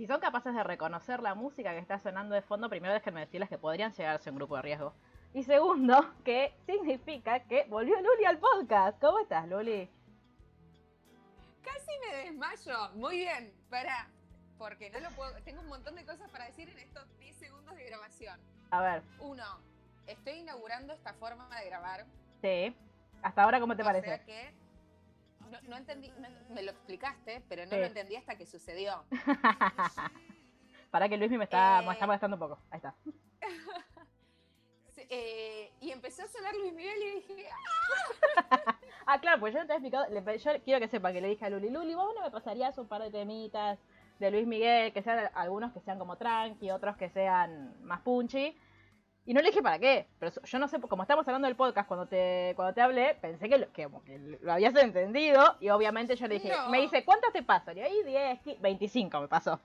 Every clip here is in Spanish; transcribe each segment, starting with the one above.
Si son capaces de reconocer la música que está sonando de fondo, primero déjenme decirles que podrían llegarse a un grupo de riesgo. Y segundo, que significa que volvió Luli al podcast. ¿Cómo estás, Luli? Casi me desmayo. Muy bien, para. Porque no lo puedo. Tengo un montón de cosas para decir en estos 10 segundos de grabación. A ver. Uno, estoy inaugurando esta forma de grabar. Sí. ¿Hasta ahora cómo te o parece? Sea que no, no entendí, no- me lo explicaste, pero no Sí. lo entendí hasta que sucedió. Para que Luis me está, me Eh. está molestando un poco. Ahí está. Eh, y empezó a sonar Luis Miguel y dije, Ah, claro, pues yo no te he explicado. yo quiero que sepa que le dije a Luli, Luli, vos no me pasarías un par de temitas de Luis Miguel, que sean algunos que sean como tranqui, otros que sean más punchy. Y no le dije para qué, pero yo no sé, como estamos hablando del podcast, cuando te, cuando te hablé, pensé que lo, que, como que lo habías entendido y obviamente yo le dije, No. me dice, ¿cuántas te paso? Y ahí 10, 15, 25 me pasó.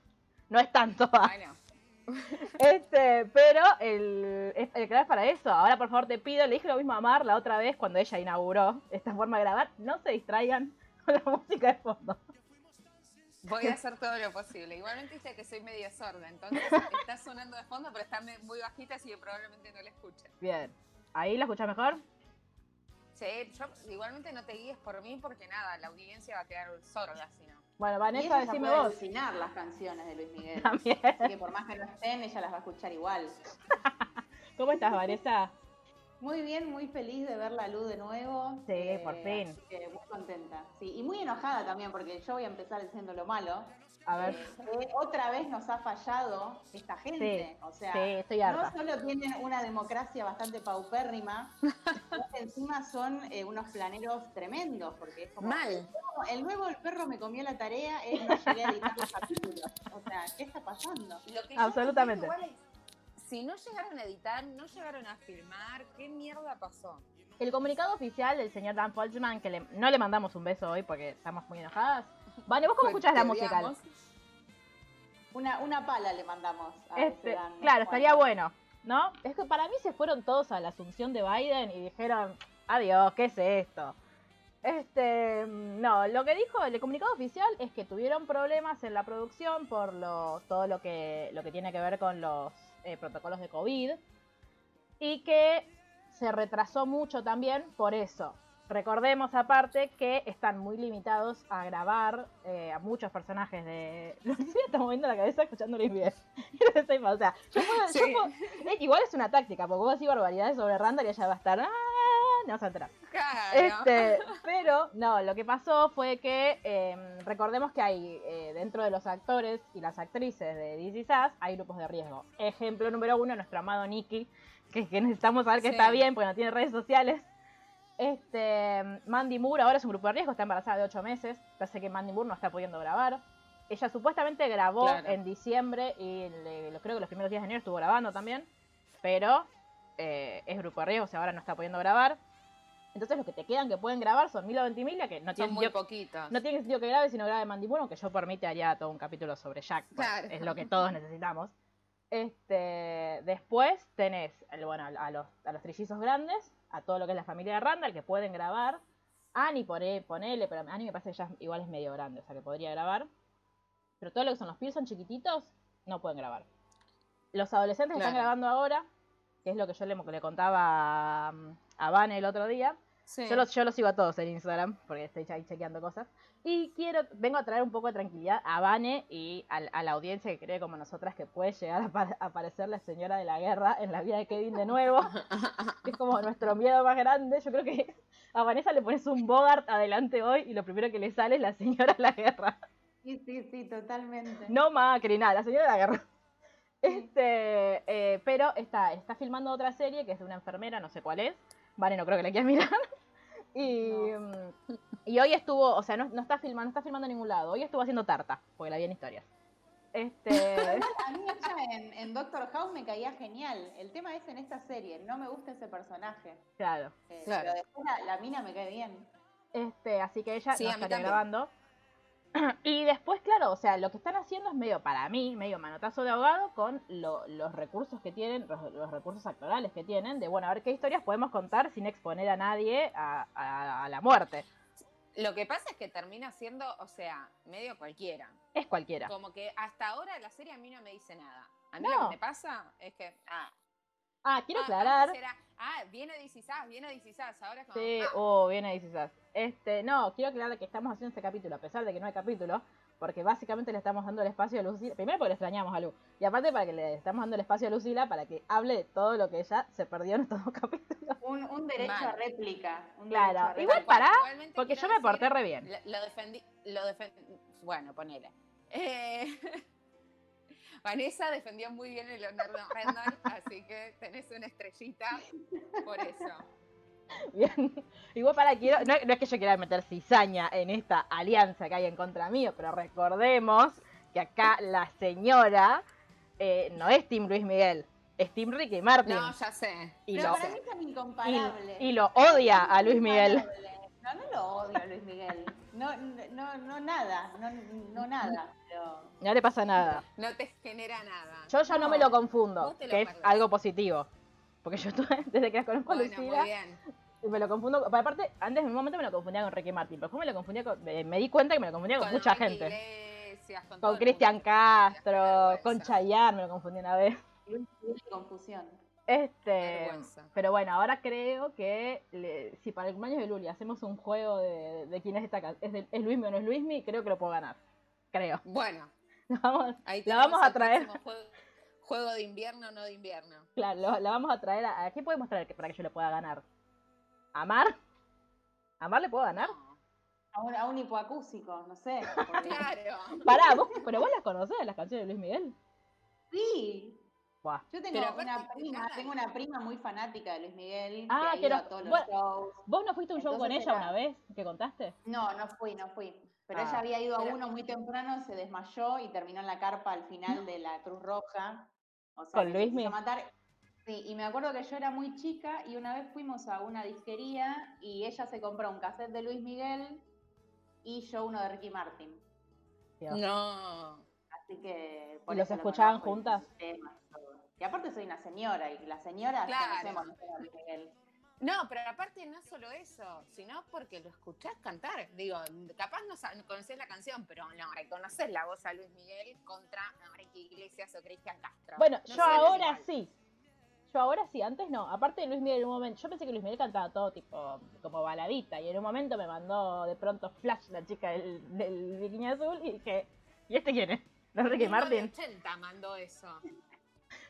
No es tanto. bueno, Este, pero el, es- el canal es para eso. Ahora, por favor, te pido, le dije lo mismo a Mar la otra vez cuando ella inauguró esta forma de grabar. No se distraigan con la música de fondo. Voy a hacer todo lo posible. Igualmente viste que soy medio sorda, entonces está sonando de fondo, pero está muy bajita, así que probablemente no la escuche. Bien. ¿Ahí la escuchas mejor? Sí, yo igualmente no te guíes por mí porque nada, la audiencia va a quedar sorda si no. Bueno, Vanessa, decime vos. alucinar las canciones de Luis Miguel. También. Así que por más que no estén, ella las va a escuchar igual. ¿Cómo estás, Vanessa? Muy bien, muy feliz de ver la luz de nuevo. Sí, por fin. así que muy contenta. Sí, y muy enojada también porque yo voy a empezar diciendo lo malo. A ver. Eh, que otra vez nos ha fallado esta gente. O sea, Sí, estoy no harta. solo tienen una democracia bastante paupérrima, sino que encima son eh, unos planeros tremendos. Porque es como. Mal. El nuevo El perro me comió la tarea es no llegué a editar los capítulos. O sea, ¿qué está pasando? Lo que Absolutamente. no si no llegaron a editar, no llegaron a filmar, ¿qué mierda pasó? El comunicado oficial del señor Dan Folchman, que le- no le mandamos un beso hoy porque estamos muy enojadas. Vale, ¿vos cómo Pues, escuchás la musical? Una, una pala le mandamos a Este, ese Dan, ¿no? claro, estaría bueno, ¿no? Es que para mí se fueron todos a la asunción de Biden y dijeron, adiós, ¿qué es esto? Este, no, lo que dijo el comunicado oficial es que tuvieron problemas en la producción por lo, todo lo que, lo que tiene que ver con los eh, protocolos de COVID y que se retrasó mucho también por eso. Recordemos aparte que están muy limitados a grabar eh, a muchos personajes de... Lucía está moviendo la cabeza escuchando Luis Miguel. o sea, yo puedo- yo puedo- igual es una táctica, porque vos decís barbaridades sobre Randall y ella va a estar... "Ah", No vas a enterar. Claro. Este, pero no, lo que pasó fue que eh, recordemos que hay eh, dentro de los actores y las actrices de Is Us, hay grupos de riesgo. Ejemplo número uno, nuestro amado Nicky, que, que necesitamos saber que Sí. está bien porque no tiene redes sociales. Este, Mandy Moore ahora es un grupo de riesgo, está embarazada de 8 meses, parece que Mandy Moore no está pudiendo grabar. Ella supuestamente grabó Claro. en diciembre y le- lo- creo que los primeros días de enero estuvo grabando también, pero eh, es grupo de riesgo, o sea, ahora no está pudiendo grabar. Entonces los que te quedan que pueden grabar son Milo Ventimiglia, que no tiene, Son muy sentido, poquitos. no tiene sentido que grabe, sino grabe Mandy Moore, aunque yo por mí te haría todo un capítulo sobre Jack, Claro. es lo que todos necesitamos. Este, después tenés bueno, a los, a los trillizos grandes, a todo lo que es la familia de Randall, que pueden grabar. Annie, poné- ponele, pero Annie me parece que ya igual es medio grande, o sea que podría grabar. Pero todo lo que son los Pearson chiquititos, no pueden grabar. Los adolescentes que están grabando ahora, que es lo que yo le, le contaba a, a Vane el otro día, Sí. yo los, yo los sigo a todos en Instagram, porque estoy ahí chequeando cosas. Y quiero, vengo a traer un poco de tranquilidad a Vane y al- a, la audiencia que cree como nosotras que puede llegar a, a aparecer la señora de la guerra en la vida de Kevin de nuevo. que es como nuestro miedo más grande. Yo creo que a Vanessa le pones un Bogart adelante hoy y lo primero que le sale es la señora de la guerra. Sí, sí, sí, totalmente. No Macri, nada, la señora de la guerra. Este, eh, pero está, está filmando otra serie que es de una enfermera, no sé cuál es. Vale, no creo que la quieras mirar. Y, mm, y hoy estuvo, o sea, no, no está filmando, no está filmando en ningún lado. Hoy estuvo haciendo tarta, porque la vi en historias. Este, A mí ella en, en Doctor House me caía genial. El tema es en esta serie, no me gusta ese personaje. claro. Eh, Claro. Pero después la, la mina me cae bien. Este, así que ella Sí, no estaría también. grabando. Y después, claro, o sea, lo que están haciendo es medio, para mí, medio manotazo de ahogado con lo- los recursos que tienen, los, los recursos actorales que tienen, de bueno, a ver qué historias podemos contar sin exponer a nadie a, a- a la muerte. Lo que pasa es que termina siendo, o sea, medio cualquiera. Es cualquiera. Como que hasta ahora la serie a mí no me dice nada. A mí No. lo que me pasa es que. Ah, Ah, quiero ah, aclarar. era, ah, viene DC Sass, viene DC Sass. Ahora es como. Sí, ah, oh, viene quizás. Este, no, quiero aclarar que estamos haciendo este capítulo, a pesar de que no hay capítulo, porque básicamente le estamos dando el espacio a Lucila. Primero porque le extrañamos a Lu. Y aparte para que le estamos dando el espacio a Lucila para que hable de todo lo que ella se perdió en estos dos capítulos. Un, un derecho Mal. a réplica. un Claro, derecho a réplica. igual pará, Igualmente Porque yo me porté re bien. Lo, lo defendí, lo defendí, bueno, ponele. Eh, Vanessa defendió muy bien el Leonardo Rendon, así que tenés una estrellita por eso. Bien. Igual para quiero, no, no es que yo quiera meter cizaña en esta alianza que hay en contra mío, pero recordemos que acá la señora eh, no es Team Luis Miguel, es Team Ricky Martin. No, ya sé. y, Pero lo, para mí son incomparables. y, y lo odia a Luis Miguel. No, no lo odio a Luis Miguel. No, no, no nada, no, no nada. Pero No le pasa nada. No te genera nada. Yo ya no me lo confundo, lo que es algo positivo. Porque yo desde que la conozco a Bueno, Lucila, muy bien. y me lo confundo. pero Aparte, antes en un momento me lo confundía con Ricky Martin, pero después me lo confundía con. Me, me di cuenta que me lo confundía con, mucha gente. Iglesias, con, Con Cristian. Castro, con. Chayanne me lo confundí una vez. Confusión. Este, vergüenza. pero bueno, ahora creo que le- si para el cumpleaños de Luli hacemos un juego de, de quién es esta can- es, de- es Luismi o no es Luismi, creo que lo puedo ganar. Creo. Bueno, Lo vamos, ahí La vamos a traer. Juego, juego de invierno, no de invierno. claro, lo- la vamos a traer a, ¿a qué podemos traer que- para que yo le pueda ganar? ¿A Mar? ¿A Mar le puedo ganar? No, A un, a un hipoacúsico, no sé. porque- claro. Pará, vos, pero vos las conocés, las canciones de Luis Miguel. Sí. Yo tengo Pero una prima, tengo una prima muy fanática de Luis Miguel, Ah, que ha ido a todos los shows. ¿Vos no fuiste a un show con ella era- una vez que contaste? No, no fui, no fui. Pero Ah. ella había ido a Pero- uno muy temprano, se desmayó y terminó en la carpa al final de la Cruz Roja. O sea, ¿Con Luismi? quiso matar. Sí, y me acuerdo que yo era muy chica y una vez fuimos a una disquería y ella se compró un cassette de Luis Miguel y yo uno de Ricky Martin. Dios. No. Así que. ¿Y los lo escuchaban juntas? temas y aparte soy una señora y las señoras Claro. conocemos Miguel. No, pero aparte no solo eso, sino porque lo escuchás cantar. Digo, capaz no no conocés la canción, pero no reconoces la voz a Luis Miguel contra Enrique Iglesias o Cristian Castro. Bueno, No yo ahora sí. Yo ahora sí, antes no. Aparte de Luis Miguel en un momento, yo pensé que Luis Miguel cantaba todo tipo como baladita y en un momento me mandó de pronto flash la chica del, del bikini azul y dije, ¿y este quién es? ¿No Mismo de Martin? 80 mandó eso.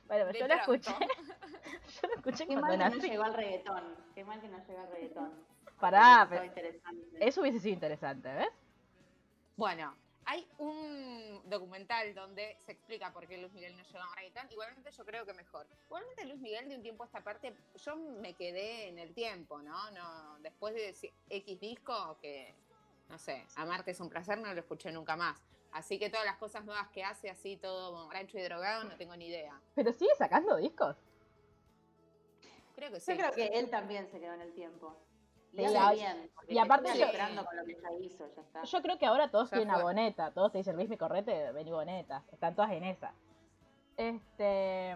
Bueno, de yo lo escuché. yo lo escuché Qué mal que no llegó al reggaetón. Qué mal que no llegó al reggaetón. Pará, Eso pero eso hubiese sido interesante, ¿ves? Bueno, hay un documental donde se explica por qué Luis Miguel no llegó a reggaetón. Igualmente yo creo que mejor. Igualmente Luis Miguel de un tiempo a esta parte, yo me quedé en el tiempo, ¿no? no después de X disco, que, no sé, Amarte es un placer, no lo escuché nunca más. Así que todas las cosas nuevas que hace, así todo rancho y drogado, no tengo ni idea. Pero sigue sacando discos. Creo que sí. Yo creo que él también se quedó en el tiempo. Hace la- bien. y aparte yo- esperando con lo que ya hizo, ya está. Yo creo que ahora todos Ya tienen a. Boneta, todos te dicen Luis mi correte, vení Boneta, están todas en esa. Este,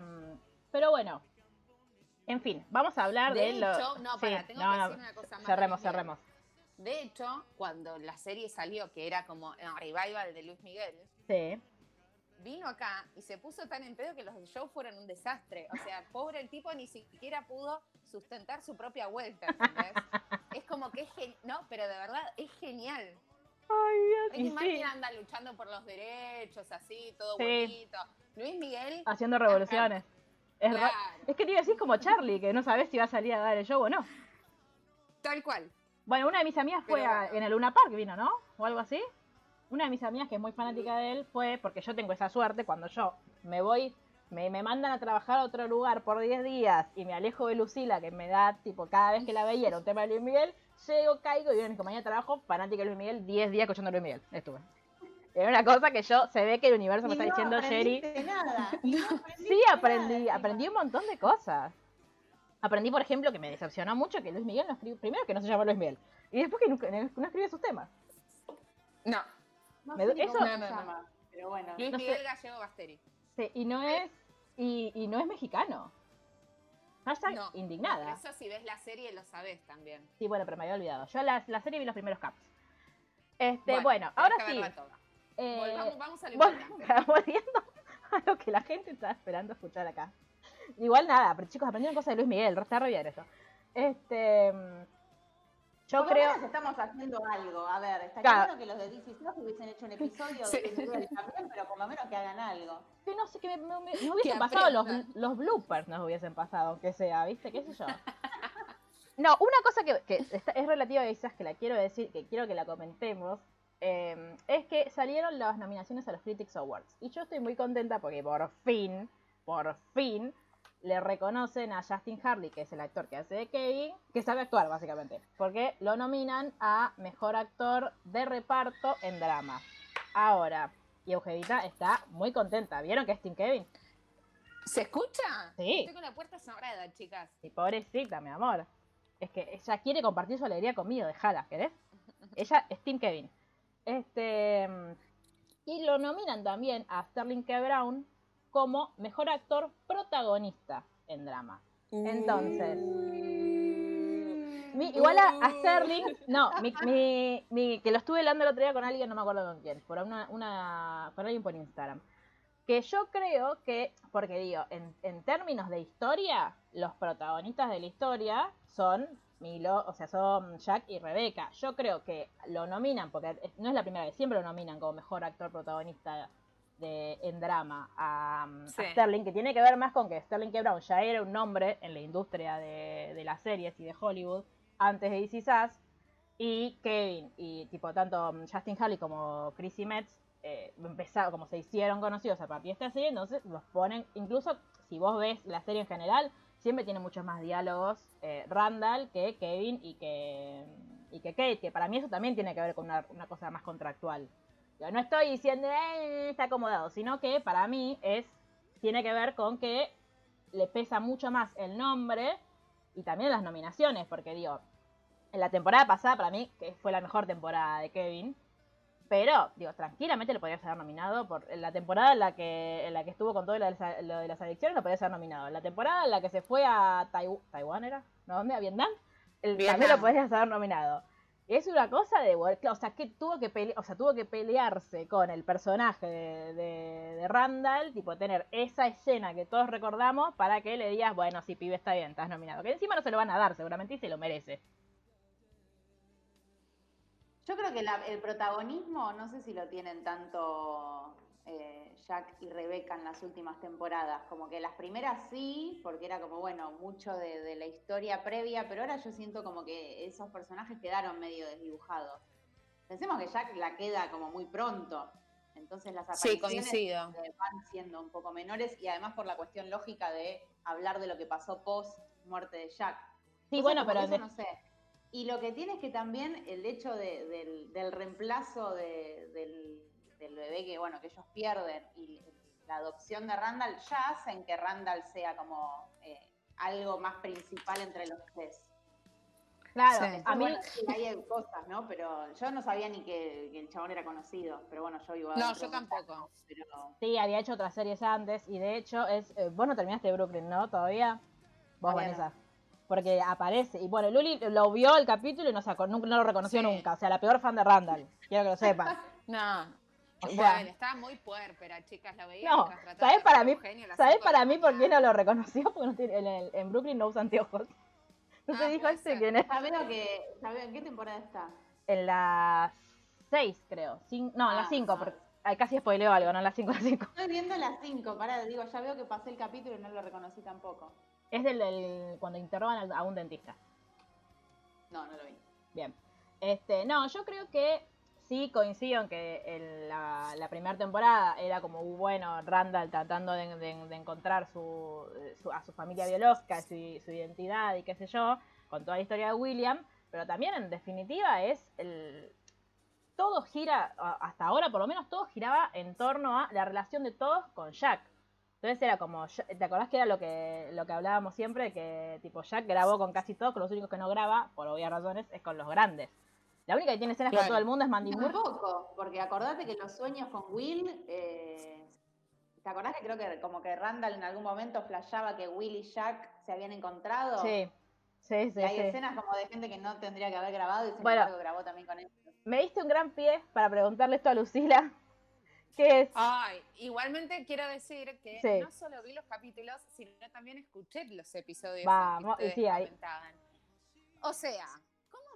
pero bueno, en fin, vamos a hablar de, De lo. no, sí, pará, tengo no, que no, decir una cosa más. cerremos, cerremos. De hecho, cuando la serie salió, que era como el revival de Luis Miguel, Sí, vino acá y se puso tan en pedo que los shows fueron un desastre. O sea, pobre el tipo ni siquiera pudo sustentar su propia vuelta, ¿entendés? es como que es genial. No, pero de verdad es genial. Ay, Dios, sí, anda luchando por los derechos, así, todo Sí. bonito. Luis Miguel, haciendo revoluciones. Es, claro, es que te iba a decir como Charlie, que no sabes si va a salir a dar el show o no. tal cual. Bueno, una de mis amigas fue Pero a- bueno. en el Luna Park, vino, ¿no? O algo así. Una de mis amigas que es muy fanática de él fue, porque yo tengo esa suerte, cuando yo me voy, me, me mandan a trabajar a otro lugar por 10 días y me alejo de Lucila, que me da, tipo, cada vez que la veía era un tema de Luis Miguel, llego, caigo y viene mi compañía de trabajo, fanática de Luis Miguel, 10 días escuchando a Luis Miguel. Estuve. Era una cosa que yo, se ve que el universo me está no diciendo, Sherry. nada. no Sí, aprendí, nada, aprendí un montón de cosas. Aprendí, por ejemplo, que me decepcionó mucho que Luis Miguel no escribió, primero que no se llama Luis Miguel, y después que nunca- no escribe sus temas. No, No Me sé eso- No, no, pero bueno. Luis No sé. Miguel Gallego Basteri. Sí, y no es, y, y no es mexicano. Hashtag No, indignada. Eso si ves la serie lo sabés también. Sí, bueno, pero me había olvidado. Yo la, la serie vi los primeros caps. Este, bueno, ahora sí. eh, Volvamos- vamos a lo importante. volviendo a lo que la gente está esperando escuchar acá. Igual nada, pero chicos, aprendieron cosas de Luis Miguel, está re bien eso. Este. Yo Por creo. menos estamos haciendo algo. A ver, estaría Claro. bueno que los de DC hubiesen hecho un episodio Sí. de también, pero por lo menos que hagan algo. que no sé, que me, me- me- me hubiesen pasado los, los bloopers, nos hubiesen pasado, aunque sea, ¿viste? ¿Qué sé yo? No, una cosa que, que está- es relativa a esas que la quiero decir, que quiero que la comentemos, eh, es que salieron las nominaciones a los Critics Awards. Y yo estoy muy contenta porque por fin, por fin, le reconocen a Justin Harley, que es el actor que hace de Kevin, que sabe actuar básicamente, porque lo nominan a Mejor Actor de Reparto en Drama. Ahora, y Eugenita está muy contenta. ¿Vieron que es Tim Kevin? ¿Se escucha? Sí. Estoy con la puerta cerrada, chicas. Y pobrecita, mi amor. Es que ella quiere compartir su alegría conmigo, déjala, ¿querés? Ella es Tim Kevin. Este. Y lo nominan también a Sterling K. Brown como mejor actor protagonista en drama. Entonces. Igual a, a Sterling, no, mi, mi- mi- que lo estuve hablando el otro día con alguien, no me acuerdo con quién, por una, una, con alguien por Instagram. Que yo creo que, porque digo, en, en términos de historia, los protagonistas de la historia son Milo, o sea, son Jack y Rebeca. Yo creo que lo nominan, porque no es la primera vez, siempre lo nominan como mejor actor protagonista de, en drama a, a Sí. Sterling, que tiene que ver más con que Sterling K. Brown ya era un nombre en la industria de, de las series y de Hollywood antes de DC Sass, y Kevin y tipo tanto mm, Justin Harley como Chrissy Metz eh, empezaron, como se hicieron conocidos a partir de esta serie, entonces los ponen, incluso si vos ves la serie en general, siempre tiene muchos más diálogos eh, Randall que Kevin y que, y que Kate, que para mí eso también tiene que ver con una, una cosa más contractual. Yo no estoy diciendo, "Eh, está acomodado, sino que para mí es, tiene que ver con que le pesa mucho más el nombre y también las nominaciones, porque digo, en la temporada pasada para mí que fue la mejor temporada de Kevin, pero digo, tranquilamente lo podrías haber nominado por en la temporada en la que en la que estuvo con todo lo de las, adicciones lo podrías haber nominado. En la temporada en la que se fue a Taiw- Taiwán era, ¿no? ¿Dónde? ¿A Vietnam? El, también lo podrías haber nominado. Es una cosa de, o sea, que tuvo que o sea, tuvo que pelearse con el personaje de, Randall, tipo tener esa escena que todos recordamos para que le digas, bueno, sí, pibe, está bien, estás nominado. Que encima no se lo van a dar, seguramente, y se lo merece. Yo creo que el protagonismo, no sé si lo tienen tanto eh, Jack y Rebeca en las últimas temporadas. Como que las primeras sí, porque era como, bueno, mucho de, de la historia previa, pero ahora yo siento como que esos personajes quedaron medio desdibujados. Pensemos que Jack la queda como muy pronto. Entonces las apariciones van siendo un poco menores y además por la cuestión lógica de hablar de lo que pasó post muerte de Jack. Sí, Entonces, bueno, pero eso no sé. Y lo que tiene es que también el hecho de- del, del reemplazo de- del, del bebé que bueno que ellos pierden y la adopción de Randall ya hacen que Randall sea como eh, algo más principal entre los tres. claro, Sí. a mí, Bueno, sí, hay cosas, ¿no? Pero yo no sabía ni que, que el chabón era conocido, pero bueno, yo iba No, yo tampoco. Pero sí, había hecho otras series antes, y de hecho, es eh, vos no terminaste Brooklyn, ¿no? ¿Todavía? Vos, Todavía Vanessa. Porque aparece, y bueno, Luli lo vio el capítulo y no, sacó, nunca, no lo reconoció Sí. nunca. O sea, la peor fan de Randall, quiero que lo sepan. No. O sea- bueno, estaba muy puérpera, chicas, la veía. No, mientras trataba ¿sabés de ser para mí, Eugenio a las ¿sabés cinco de para la mí por qué no lo reconoció? Porque no tiene- en, el- en Brooklyn no usa anteojos. Entonces Ah, dijo, este quién es. que, en qué temporada está. En las 6, creo. Cin- no, en las Ah, 5, ah. porque ay, casi spoileo algo, no en las 5, las 5. Estoy viendo las 5, pará, digo, ya veo que pasé el capítulo y no lo reconocí tampoco. Es del, del- cuando interrogan a un dentista. No, no lo vi. Bien. Este, no, yo creo que sí coincido en que el- la, primera temporada era como, uh, bueno, Randall tratando de, encontrar su, su- a su familia biológica, su, identidad y qué sé yo, con toda la historia de William, pero también en definitiva es el... Todo gira, hasta ahora por lo menos todo giraba en torno a la relación de todos con Jack. Entonces era como, ¿te acordás que era lo que, lo que hablábamos siempre? Que tipo Jack grabó con casi todos, con los únicos que no graba, por obvias razones, es con los grandes. La única que tiene escenas con Claro. todo el mundo es Mandy Moore. Tampoco, porque acordate que los sueños con Will, eh, ¿te acordás que creo que como que Randall en algún momento flasheaba que Will y Jack se habían encontrado? Sí, sí, sí. Y hay sí. escenas como de gente que no tendría que haber grabado y sin Bueno. embargo grabó también con ellos. me diste un gran pie para preguntarle esto a Lucila. ¿Qué es? Ay, igualmente quiero decir que Sí. no solo vi los capítulos, sino también escuché los episodios Vamos, que ustedes sí, comentaban. O sea, ¿cómo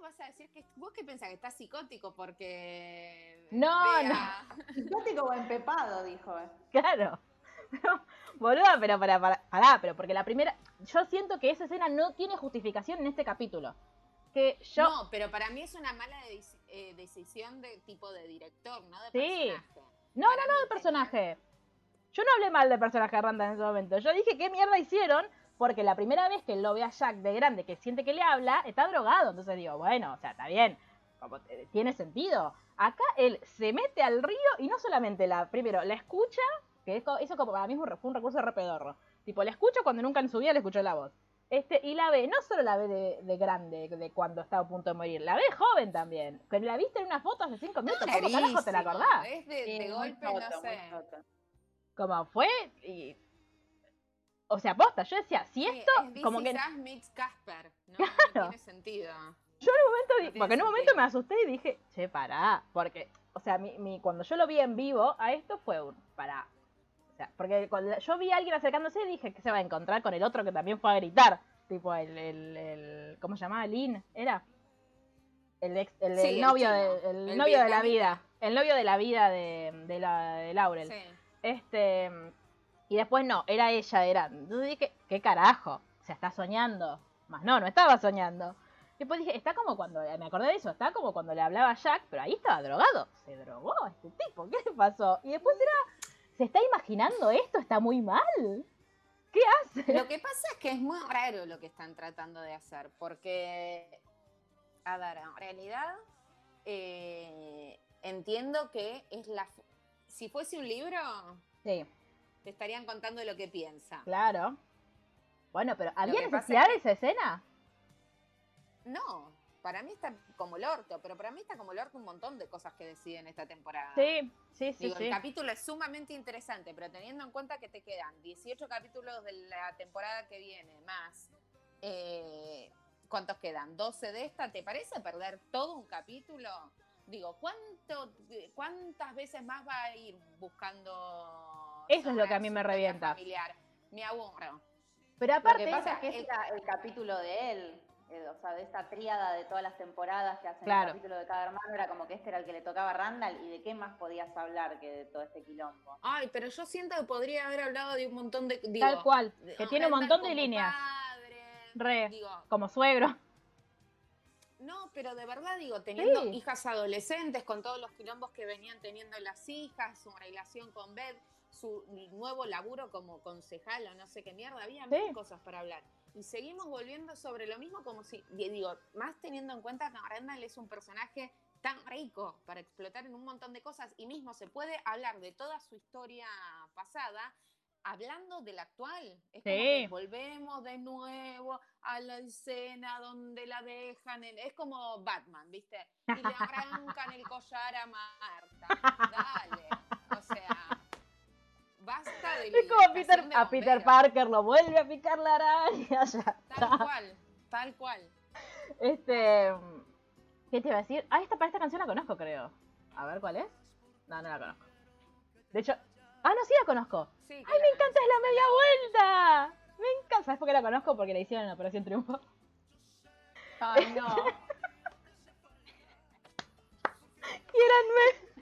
vas a decir que vos qué pensás que estás psicótico porque No, vea- Psicótico o empepado, dijo. Claro. Boluda, pero para, para, pará, pero porque la primera. Yo siento que esa escena no tiene justificación en este capítulo. Que yo. No, pero para mí es una mala eh, decisión de tipo de director, no de Sí. personaje. No, Para no, no, tenía- personaje. Yo no hablé mal del personaje de Randa en ese momento. Yo dije qué mierda hicieron, porque la primera vez que él lo ve a Jack de grande, que siente que le habla, está drogado. Entonces digo, bueno, o sea, está bien. Como, eh, tiene sentido. Acá él se mete al río y no solamente la, primero, la escucha, que eso, eso como para mí fue un recurso re pedorro. Tipo, la escucha cuando nunca en su vida le escuchó la voz. Este, y la ve, no solo la ve de, de grande, de cuando está a punto de morir, la ve joven también. Que la viste en una foto hace cinco minutos, ¿cómo carajo te la acordás? Es de, de golpe, no sé. como fue y o sea posta yo decía si Sí, esto es como que meets Casper. No, Claro. no tiene sentido. yo en un momento no porque en un momento sentido. me asusté y dije che pará porque o sea mi, mi- cuando yo lo vi en vivo a esto fue un pará o sea porque cuando yo vi a alguien acercándose dije que se va a encontrar con el otro que también fue a gritar tipo el, el, el ¿cómo se llamaba? Lin era el ex el, Sí, el novio de, el el novio de la vida el novio de la vida de, de la de Laurel Sí. Este. Y después no, era ella, era. Entonces dije, ¿qué carajo? O sea, está soñando. Más no, no estaba soñando. Después dije, está como cuando. Me acordé de eso, está como cuando le hablaba a Jack, pero ahí estaba drogado. Se drogó este tipo, ¿qué le pasó? Y después era. ¿Se está imaginando esto? Está muy mal. ¿Qué hace? Lo que pasa es que es muy raro lo que están tratando de hacer, porque, a ver, en realidad eh, entiendo que es la... Si fuese un libro, Sí, te estarían contando lo que piensa. claro. Bueno, pero ¿había necesidad de esa escena? No, para mí está como el orto, pero para mí está como el orto un montón de cosas que deciden esta temporada. Sí, sí, sí, Digo, sí. el capítulo es sumamente interesante, pero teniendo en cuenta que te quedan 18 capítulos de la temporada que viene, más, eh, ¿cuántos quedan? 12 de esta, ¿te parece perder todo un capítulo? Digo, ¿cuánto, ¿cuántas veces más va a ir buscando... Eso es lo que a mí me revienta. Familiar? Me aburro. Pero Lo aparte, que pasa es que era el capítulo de él. eh, o sea, de esta tríada de todas las temporadas que hacen Claro. el capítulo de cada hermano, era como que este era el que le tocaba a Randall y de qué más podías hablar que de todo este quilombo. Ay, pero yo siento que podría haber hablado de un montón de... Digo, tal cual, que tiene un montón de como líneas. padre, Re. Digo, Como suegro. No, pero de verdad digo, teniendo Sí. hijas adolescentes, con todos los quilombos que venían teniendo las hijas, su relación con Beth, su nuevo laburo como concejal o no sé qué mierda, había Sí. mil cosas para hablar. Y seguimos volviendo sobre lo mismo como si, digo, más teniendo en cuenta que Randall es un personaje tan rico para explotar en un montón de cosas y mismo se puede hablar de toda su historia pasada hablando del actual. Es como Sí. que volvemos de nuevo a la escena donde la dejan en... Es como Batman, ¿viste? Y le arrancan el collar a Marta. Dale. Basta de Es como Peter, a Peter Parker lo vuelve a picar la araña. Ya Tal cual, tal cual. Este. ¿Qué te iba a decir? Ah, esta, para esta canción la conozco, creo. A ver cuál es. No, no la conozco. De hecho. Ah, no, sí la conozco. Sí, ¡Ay, me encanta! ¡Es la media vuelta! Me encanta. ¿Sabes por qué la conozco? Porque la hicieron en Operación Triunfo. Ay, no. ¡Quieranme!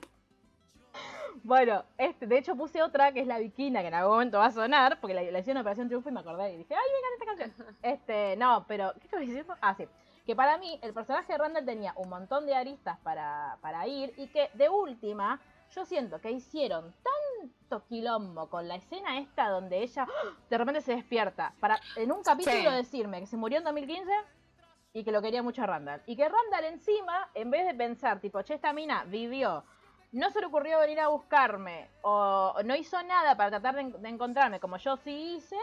Bueno, este, de hecho puse otra que es la Bikina, que en algún momento va a sonar, porque la, la hicieron en Operación Triunfo y me acordé y dije, ¡ay, me encanta esta canción! Este, no, pero, ¿qué estaba diciendo? Ah, sí. Que para mí, el personaje de Randall tenía un montón de aristas para, para ir y que de última, yo siento que hicieron tanto quilombo con la escena esta donde ella ¡ah! de repente se despierta para en un capítulo Sí. decirme que se murió en 2015 y que lo quería mucho a Randall. Y que Randall encima, en vez de pensar, tipo, che, esta mina vivió, no se le ocurrió venir a buscarme, o no hizo nada para tratar de, encontrarme como yo sí hice,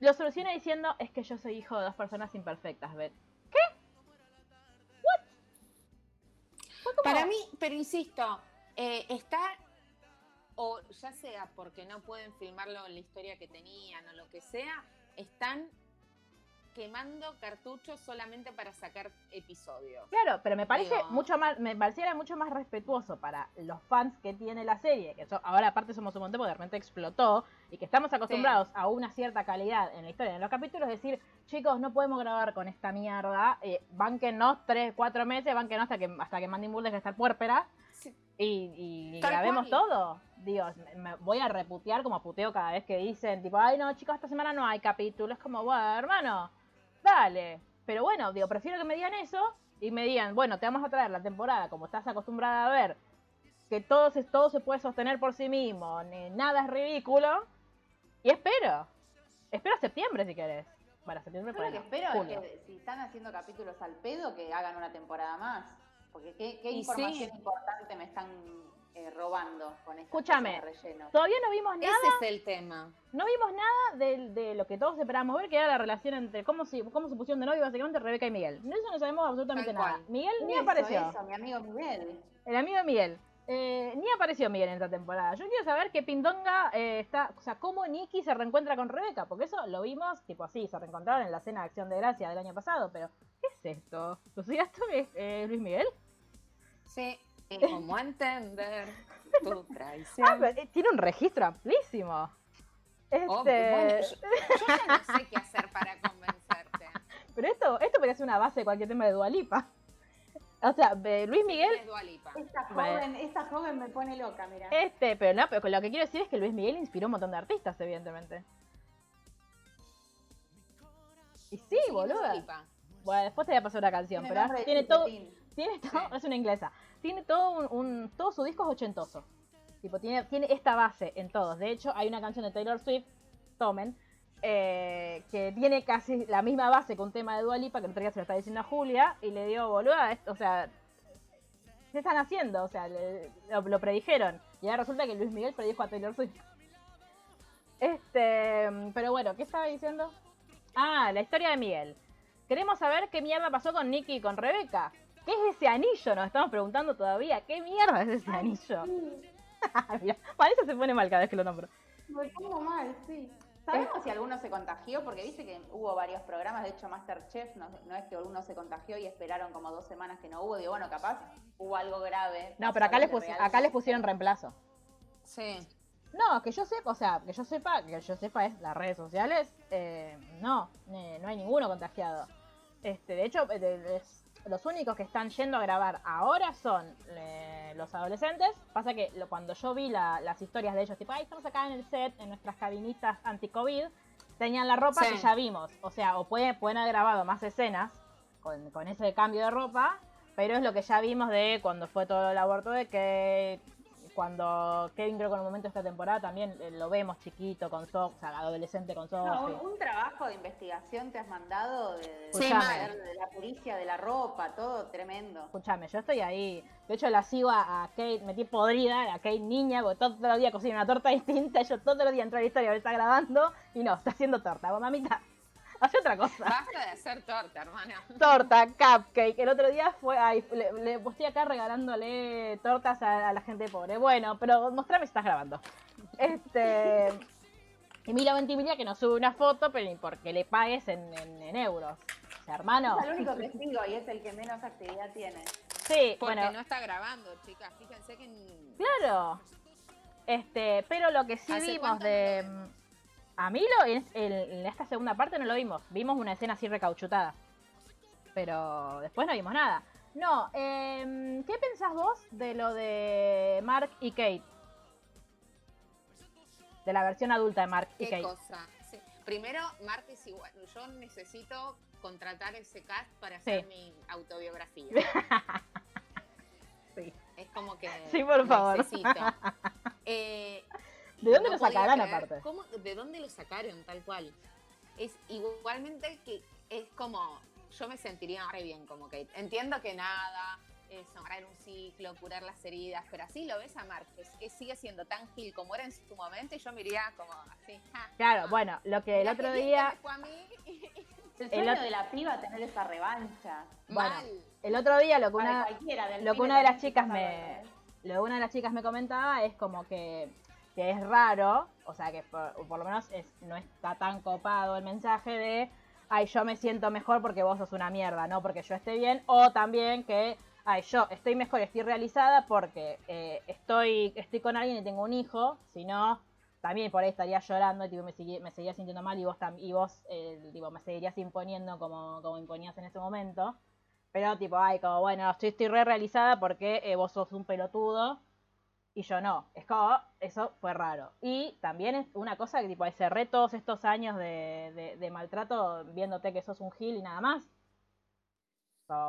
lo soluciona diciendo, es que yo soy hijo de dos personas imperfectas, Beth. ¿Qué? ¿What? Para mí, pero insisto, eh, está, o ya sea porque no pueden filmarlo en la historia que tenían o lo que sea, están quemando cartuchos solamente para sacar episodios. Claro, pero me parece Digo- mucho más, me pareciera mucho más respetuoso para los fans que tiene la serie, que so- ahora aparte somos un montón porque de repente explotó y que estamos acostumbrados a una cierta calidad en la historia, en los capítulos, decir, chicos, no podemos grabar con esta mierda, eh, bánquenos tres, cuatro meses, bánquenos hasta que, hasta que Mandy Moore deje de estar puérpera Sí. y, y grabemos cual. todo. Dios, me, me voy a reputear como puteo cada vez que dicen, tipo, ay no, chicos, esta semana no hay capítulo. Es como, bueno, hermano, dale. Pero bueno, digo, prefiero que me digan eso y me digan, bueno, te vamos a traer la temporada como estás acostumbrada a ver, que todo se, todo se puede sostener por sí mismo, ni nada es ridículo. Y espero. Espero septiembre si querés. Para septiembre, Yo lo que espero julio. es que si están haciendo capítulos al pedo, que hagan una temporada más. Porque qué, qué información sí. importante me están eh, robando con estas Escúchame. relleno. Todavía no vimos nada Ese es el tema. No vimos nada de, de lo que todos esperábamos ver, que era la relación entre cómo se, cómo se pusieron de novio básicamente Rebeca y Miguel. De eso no sabemos absolutamente nada. Miguel ni Eso, apareció. eso, mi amigo Miguel. El amigo de Miguel. Eh, ni apareció Miguel en esta temporada. Yo quiero saber qué Pindonga eh, está, o sea, cómo Nicky se reencuentra con Rebeca, porque eso lo vimos, tipo así, se reencontraron en la cena de Acción de Gracia del año pasado, pero ¿qué es esto? ¿Lucía esto es eh, Luis Miguel? Sí. ¿Cómo entender tu Ah, traición? pero, eh, tiene un registro amplísimo. Este, Oh, bueno, yo, yo ya no sé qué hacer para convencerte. Pero esto, esto podría ser una base de cualquier tema de Dualipa. O sea, de Luis Miguel Es Lipa. Esta Bueno. joven, esta joven me pone loca, mira. Este, pero no, pero lo que quiero decir es que Luis Miguel inspiró un montón de artistas, evidentemente. Y sí, Sí, boluda. Bueno, después te voy a pasar una canción, Tiene pero tiene todo, tiene todo, Sí. es una inglesa, tiene todo un, un- todo su disco es ochentoso. Tipo, tiene, tiene esta base en todos. De hecho, hay una canción de Taylor Swift, Tomen, eh, que tiene casi la misma base que un tema de Dua Lipa, que el otro día se lo está diciendo a Julia, y le dio, boluda, o sea, ¿qué están haciendo? O sea, le- lo, lo predijeron. Y ahora resulta que Luis Miguel predijo a Taylor Swift. Este, pero bueno, ¿qué estaba diciendo? Ah, la historia de Miguel. Queremos saber qué mierda pasó con Nicky y con Rebeca. ¿Qué es ese anillo? Nos estamos preguntando todavía. ¿Qué mierda es ese anillo? Mira, Vanessa se pone mal cada vez que lo nombro. Me pongo mal, sí. ¿Sabemos si alguno se contagió? Porque viste que hubo varios programas, de hecho Masterchef, no, no es que alguno se contagió y esperaron como dos semanas que no hubo. Digo, bueno, capaz hubo algo grave. No, pero acá les, acá les pusieron reemplazo. Sí. No, que yo sepa, o sea, que yo sepa, que yo sepa es las redes sociales, eh, no, eh, no hay ninguno contagiado. Este, de hecho, eh, es- los únicos que están yendo a grabar ahora son eh, los adolescentes. Pasa que lo- cuando yo vi la- las historias de ellos, tipo, ay, estamos acá en el set, en nuestras cabinitas anti-COVID, tenían la ropa Sí. que ya vimos. O sea, o pueden, pueden haber grabado más escenas con, con ese cambio de ropa, pero es lo que ya vimos de cuando fue todo el aborto de que cuando Kevin creo que en un momento de esta temporada también eh, lo vemos chiquito con Sophie, o sea, adolescente con No, Sophie. un, un trabajo de investigación te has mandado de, de, Sí, de mal. ver de la pericia de la ropa, todo tremendo. Escúchame, yo estoy ahí. De hecho, la sigo a, a Kate, metí podrida, a Kate niña, porque todos los días cocina una torta distinta. Yo todos los días entro a la historia, está grabando y no, está haciendo torta. Vos, mamita, hace otra cosa. Basta de hacer torta, hermana. torta, cupcake. El otro día fue, ay, le, le posté acá regalándole tortas a, a la gente pobre. Bueno, pero mostrame si estás grabando. Este. Y Mila Ventimiglia que nos sube una foto, pero ni porque le pagues en, en- en euros. O sea, hermano. Es el único que sigo y es el que menos actividad tiene. Sí, Porque bueno. no está grabando, chicas. Fíjense que. en- Claro. Este, pero lo que sí ¿Hace vimos de. no? A Milo, en, en- en esta segunda parte no lo vimos. Vimos una escena así recauchutada. Pero después no vimos nada. No, em, ¿qué pensás vos de lo de Mark y Kate? De la versión adulta de Mark y ¿Qué Kate. cosa? Sí. Primero, Mark es igual. Yo necesito contratar ese cast para hacer Sí. mi autobiografía. Sí. Es como que. Sí, por favor. Necesito. Eh, ¿De dónde no lo sacarán creer aparte? cómo- ¿De dónde lo sacaron tal cual? Es igualmente que es como. Yo me sentiría re bien como Kate. Entiendo que nada, es cerrar un ciclo, curar las heridas, pero así lo ves a Mark, que, sigue siendo tan gil como era en su momento y yo me iría como así. ja, Claro, ja. bueno, lo que el otro día. me fue a mí. El El sueño otro- de la piba tener esa revancha. Bueno, Mal. El otro día lo que una. lo que una de las chicas me- ¿eh? lo que una de las chicas me comentaba es como que, que es raro, o sea que por, lo menos es- no está tan copado el mensaje de, ay, yo me siento mejor porque vos sos una mierda, no porque yo esté bien, o también que, ay, yo estoy mejor, estoy realizada porque eh, estoy, estoy con alguien y tengo un hijo, si no, también por ahí estaría llorando y me, seguía, me seguía sintiendo mal y vos, y vos eh, me seguirías imponiendo como, como imponías en ese momento. Pero tipo, ay, como bueno, estoy, estoy re realizada porque eh, vos sos un pelotudo y yo no. Es como, eso fue raro. Y también es una cosa que tipo, cerré todos estos años de, de, maltrato viéndote que sos un gil y nada más.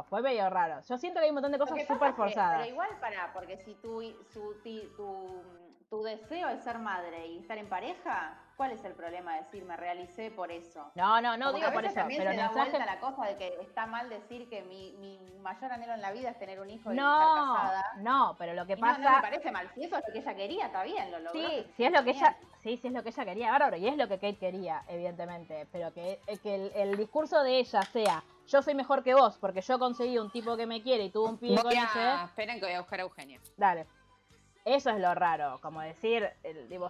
fue medio raro. Yo siento que hay un montón de cosas súper forzadas. pero igual para, porque si tu, su, tu, tu deseo es ser madre y estar en pareja, ¿cuál es el problema de decir me realicé por eso? No, no, no digo por eso. También pero se da vuelta la cosa de que está mal decir que mi, mi, mayor anhelo en la vida es tener un hijo y no, estar casada. No, pero lo que pasa. No, me parece mal. Si eso es lo que ella quería, está bien, lo logró. Sí, si es lo que ella. Sí, sí es lo que ella quería, bárbaro, y es lo que Kate quería, evidentemente. Pero que, eh, que el, discurso de ella sea yo soy mejor que vos porque yo conseguí un tipo que me quiere y tuvo un pibe con ese. Esperen que voy a buscar a Eugenia. Dale. Eso es lo raro, como decir, digo,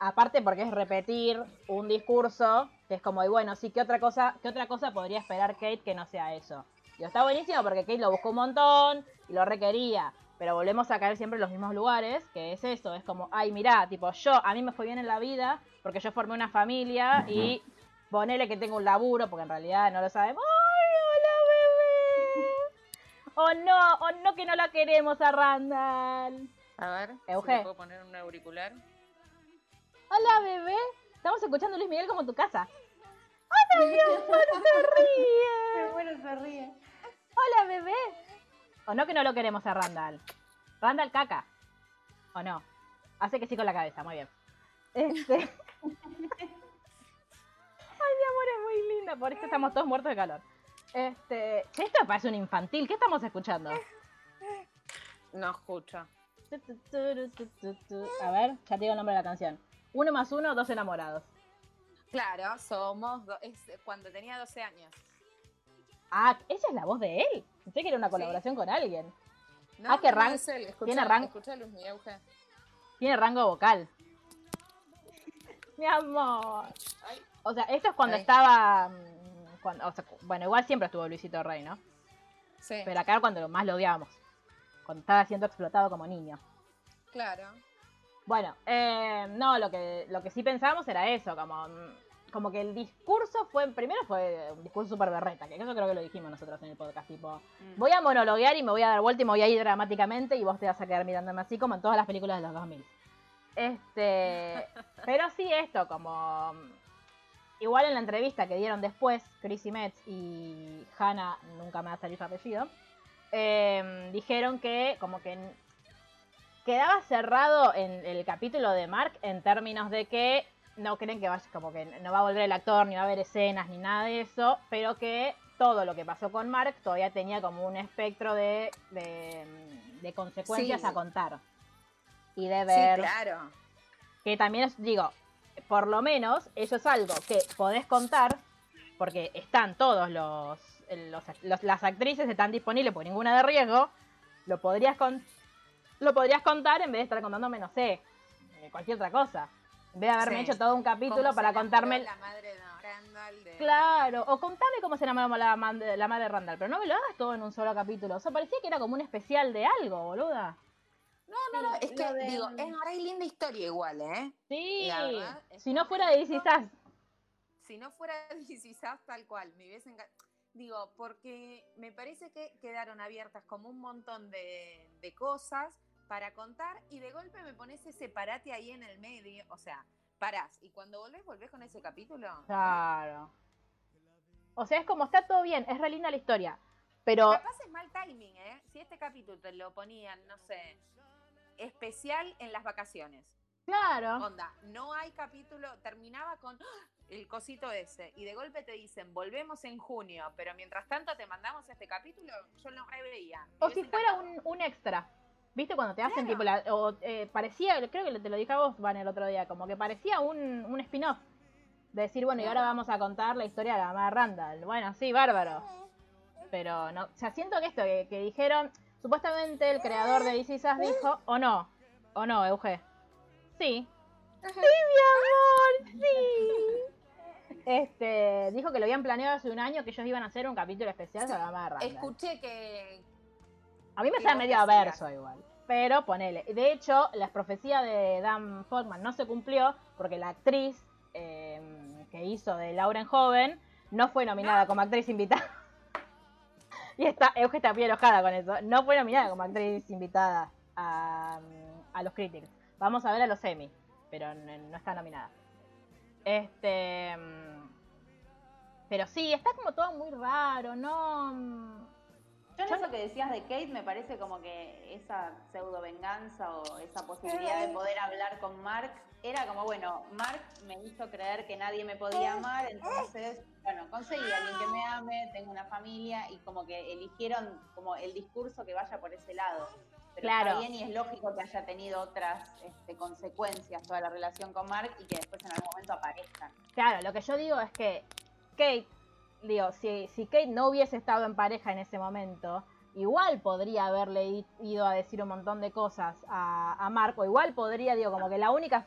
aparte porque es repetir un discurso que es como, y bueno, sí, ¿qué otra cosa, qué otra cosa podría esperar Kate que no sea eso? Y está buenísimo porque Kate lo buscó un montón y lo requería, pero volvemos a caer siempre en los mismos lugares, que es eso, es como, ay, mirá, tipo, yo, a mí me fue bien en la vida porque yo formé una familia y ponele que tengo un laburo, porque en realidad no lo sabemos. ¡Ay, hola, bebé! O no, o no que no la queremos a Randall. A ver, Euge. ¿puedo poner un auricular? Hola, bebé. Estamos escuchando a Luis Miguel como en tu casa. ¡Hola, mi amor! se ríe! Qué bueno se ríe. Hola, bebé. ¿O no que no lo queremos a Randall? Randall caca. ¿O no? Hace que sí con la cabeza, muy bien. Este... Ay, mi amor, es muy linda. Por eso estamos todos muertos de calor. Este... Esto parece un infantil. ¿Qué estamos escuchando? No escucho. A ver, ya te digo el nombre de la canción. Uno más uno, dos enamorados. Claro, somos. es cuando tenía 12 años. Ah, esa es la voz de él. Pensé que era una colaboración con alguien. No, ah, que rango. Tiene rango. Tiene rango vocal. Mi amor. O sea, esto es cuando estaba. Mm, cuando, bueno, igual siempre estuvo Luisito Rey, ¿no? Sí. Pero acá cuando más lo odiábamos cuando estaba siendo explotado como niño. Claro. Bueno, eh, no, lo que, lo que sí pensábamos era eso, como, como que el discurso fue, primero fue un discurso súper berreta, que eso creo que lo dijimos nosotros en el podcast, tipo, mm. voy a monologuear y me voy a dar vuelta y me voy a ir dramáticamente y vos te vas a quedar mirándome así como en todas las películas de los 2000. Este, pero sí esto, como igual en la entrevista que dieron después, Chrissy Metz y Hannah, nunca me va a salir su apellido, Em, dijeron que como que quedaba cerrado en el capítulo de Mark en términos de que no creen que vaya, como que no va a volver el actor, ni va a haber escenas, ni nada de eso, pero que todo lo que pasó con Mark todavía tenía como un espectro de, de, consecuencias a contar. Y de ver. claro. Que también digo, por lo menos eso es algo que podés contar, porque están todos los las actrices están disponibles por ninguna de riesgo, lo podrías, con, lo podrías contar en vez de estar contándome, no sé, eh, cualquier otra cosa. En vez de haberme hecho todo un capítulo para contarme. La madre de Randall. Claro, o contame cómo se enamoró la, la madre de Randall, pero no me lo hagas todo en un solo capítulo. O sea, parecía que era como un especial de algo, boluda. No, no, no, es que, digo, es una linda historia igual, ¿eh? Sí, si no fuera de DC Si no fuera de DC tal cual, me hubiese encantado Digo, porque me parece que quedaron abiertas como un montón de, cosas para contar y de golpe me pones ese parate ahí en el medio, o sea, parás y cuando volvés, volvés con ese capítulo. Claro. O sea, es como está todo bien, es re linda la historia, pero... Capaz es mal timing, ¿eh? Si este capítulo te lo ponían, no sé, especial en las vacaciones. Claro. Onda, no hay capítulo, terminaba con el cosito ese, y de golpe te dicen, volvemos en junio, pero mientras tanto te mandamos este capítulo, yo lo reveía. O si fuera un, extra. ¿Viste cuando te hacen tipo la, o eh, parecía, creo que te lo dije a vos, Van, el otro día, como que parecía un, un spin-off. De decir, bueno, y ahora vamos a contar la historia de la mamá Randall. Bueno, sí, bárbaro. Pero no, o sea, siento que esto que, dijeron, supuestamente el creador de DC dijo, o no, o no, Euge. Sí. Sí, mi amor, sí. Este, dijo que lo habían planeado hace un año que ellos iban a hacer un capítulo especial sobre la mamá de Randall. Escuché que. A mí me sale medio a decías. verso igual. Pero ponele. De hecho, la profecía de Dan Fogman no se cumplió porque la actriz eh, que hizo de Lauren Joven no fue nominada como actriz invitada. y está, Euge está bien enojada con eso. No fue nominada como actriz invitada a, a los Critics. Vamos a ver a los Emmy, pero no, no está nominada. Este. mm, Pero sí, está como todo muy raro, ¿no? Yo en eso que decías de Kate me parece como que esa pseudo venganza o esa posibilidad de poder hablar con Mark era como, bueno, Mark me hizo creer que nadie me podía amar, entonces, bueno, conseguí a alguien que me ame, tengo una familia y como que eligieron como el discurso que vaya por ese lado. Pero Claro. está bien y es lógico que haya tenido otras este, consecuencias toda la relación con Mark y que después en algún momento aparezcan. Claro, lo que yo digo es que Kate, digo, si, si Kate no hubiese estado en pareja en ese momento, igual podría haberle ido a decir un montón de cosas a, a Marco, igual podría, digo, como que la única,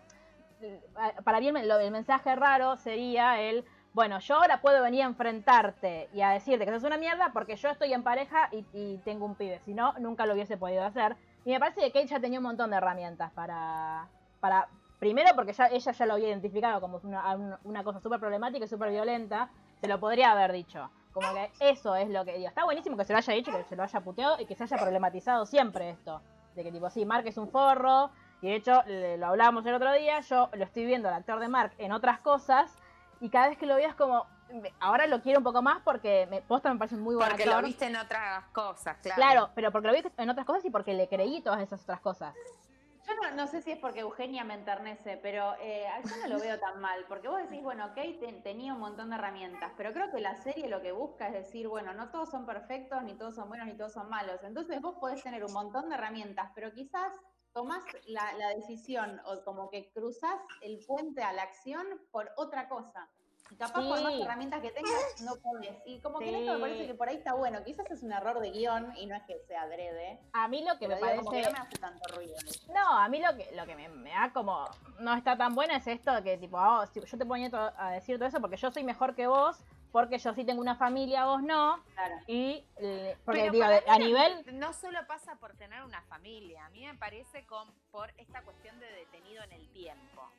para mí el, el mensaje raro sería el, bueno, yo ahora puedo venir a enfrentarte y a decirte que sos una mierda porque yo estoy en pareja y, y tengo un pibe, si no, nunca lo hubiese podido hacer. Y me parece que Kate ya tenía un montón de herramientas para, para primero porque ya ella ya lo había identificado como una- una cosa súper problemática y súper violenta, se lo podría haber dicho. Como que eso es lo que digo. Está buenísimo que se lo haya dicho, que se lo haya puteado y que se haya problematizado siempre esto. De que tipo, sí, Mark es un forro. Y de hecho, le- lo hablábamos el otro día, yo lo estoy viendo al actor de Mark en otras cosas. Y cada vez que lo veo es como, ahora lo quiero un poco más porque me, posta me parece un muy buen Porque actor. lo viste en otras cosas, claro. Claro, pero porque lo vi en otras cosas y porque le creí todas esas otras cosas. Yo no, no sé si es porque Eugenia me enternece, pero eh, yo no lo veo tan mal, porque vos decís, bueno, Kate ten- tenía un montón de herramientas, pero creo que la serie lo que busca es decir, bueno, no todos son perfectos, ni todos son buenos, ni todos son malos. Entonces vos podés tener un montón de herramientas, pero quizás tomás la, la decisión o como que cruzás el puente a la acción por otra cosa. Y capaz por más Sí. herramientas que tengas, no podés. Y como que en esto me parece Sí. que por ahí está bueno. Quizás es un error de guion y no es que sea adrede. A mí lo que me digo, como que parece... no me hace tanto ruido. No, a mí lo que, lo que me, me da como no está tan buena es esto de que tipo, ah, si- yo te ponía a decir todo eso porque yo soy mejor que vos, porque yo sí tengo una familia, vos no, Claro. y porque digo, a nivel, No solo pasa por tener una familia, a mí me parece con, por esta cuestión de detenido en el tiempo.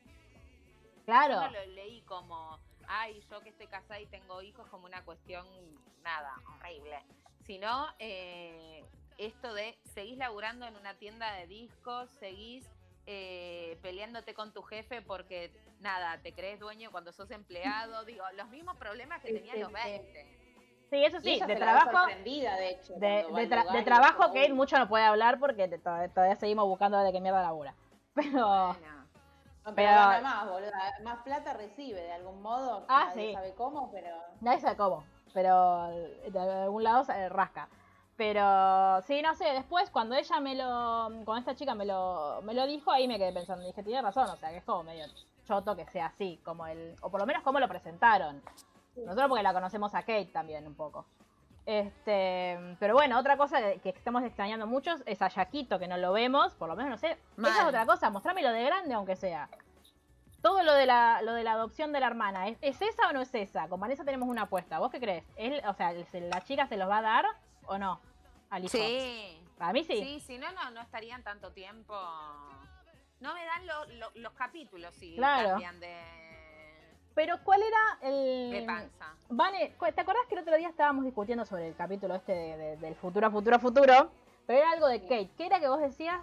claro, Yo no lo leí como, ay, yo que estoy casada y tengo hijos, como una cuestión, nada, horrible. Sino eh, esto de seguís laburando en una tienda de discos, seguís eh, peleándote con tu jefe porque, nada, te crees dueño cuando sos empleado. Digo, los mismos problemas que Sí, tenían sí, los sí. 20. sí, eso sí, de trabajo, de hecho. de, de tra- de trabajo Kate mucho no puede hablar porque te- to- todavía seguimos buscando de qué mierda labura. Pero, Bueno, No, pero Pero- gana más, boluda. Más plata recibe de algún modo. Ah, nadie sí. sabe cómo, pero. Nadie sabe cómo, pero de algún lado se rasca. Pero sí, no sé, después cuando ella me lo, cuando esta chica me lo, me lo dijo, ahí me quedé pensando, dije, tiene razón, o sea, que es como medio choto que sea así, como el, o por lo menos como lo presentaron. Nosotros porque la conocemos a Kate también un poco. Este, pero bueno, otra cosa que estamos extrañando muchos es a Yaquito, que no lo vemos, por lo menos no sé. Mal. Esa es otra cosa, mostrámelo de grande aunque sea. Todo lo de la, lo de la adopción de la hermana, ¿es, es esa o no es esa? Con Vanessa tenemos una apuesta. ¿Vos qué crees? ¿Es- o sea, ¿se- ¿la chica se los va a dar o no? Sí. Para mí sí. Sí, si no, no, no estarían tanto tiempo. No me dan lo- lo- los capítulos si Claro. cambian de, Pero ¿cuál era el... de panza. Vane, ¿te acordás que el otro día estábamos discutiendo sobre el capítulo este de- de- del futuro, futuro, futuro? Pero era algo de Kate. ¿Qué era que vos decías?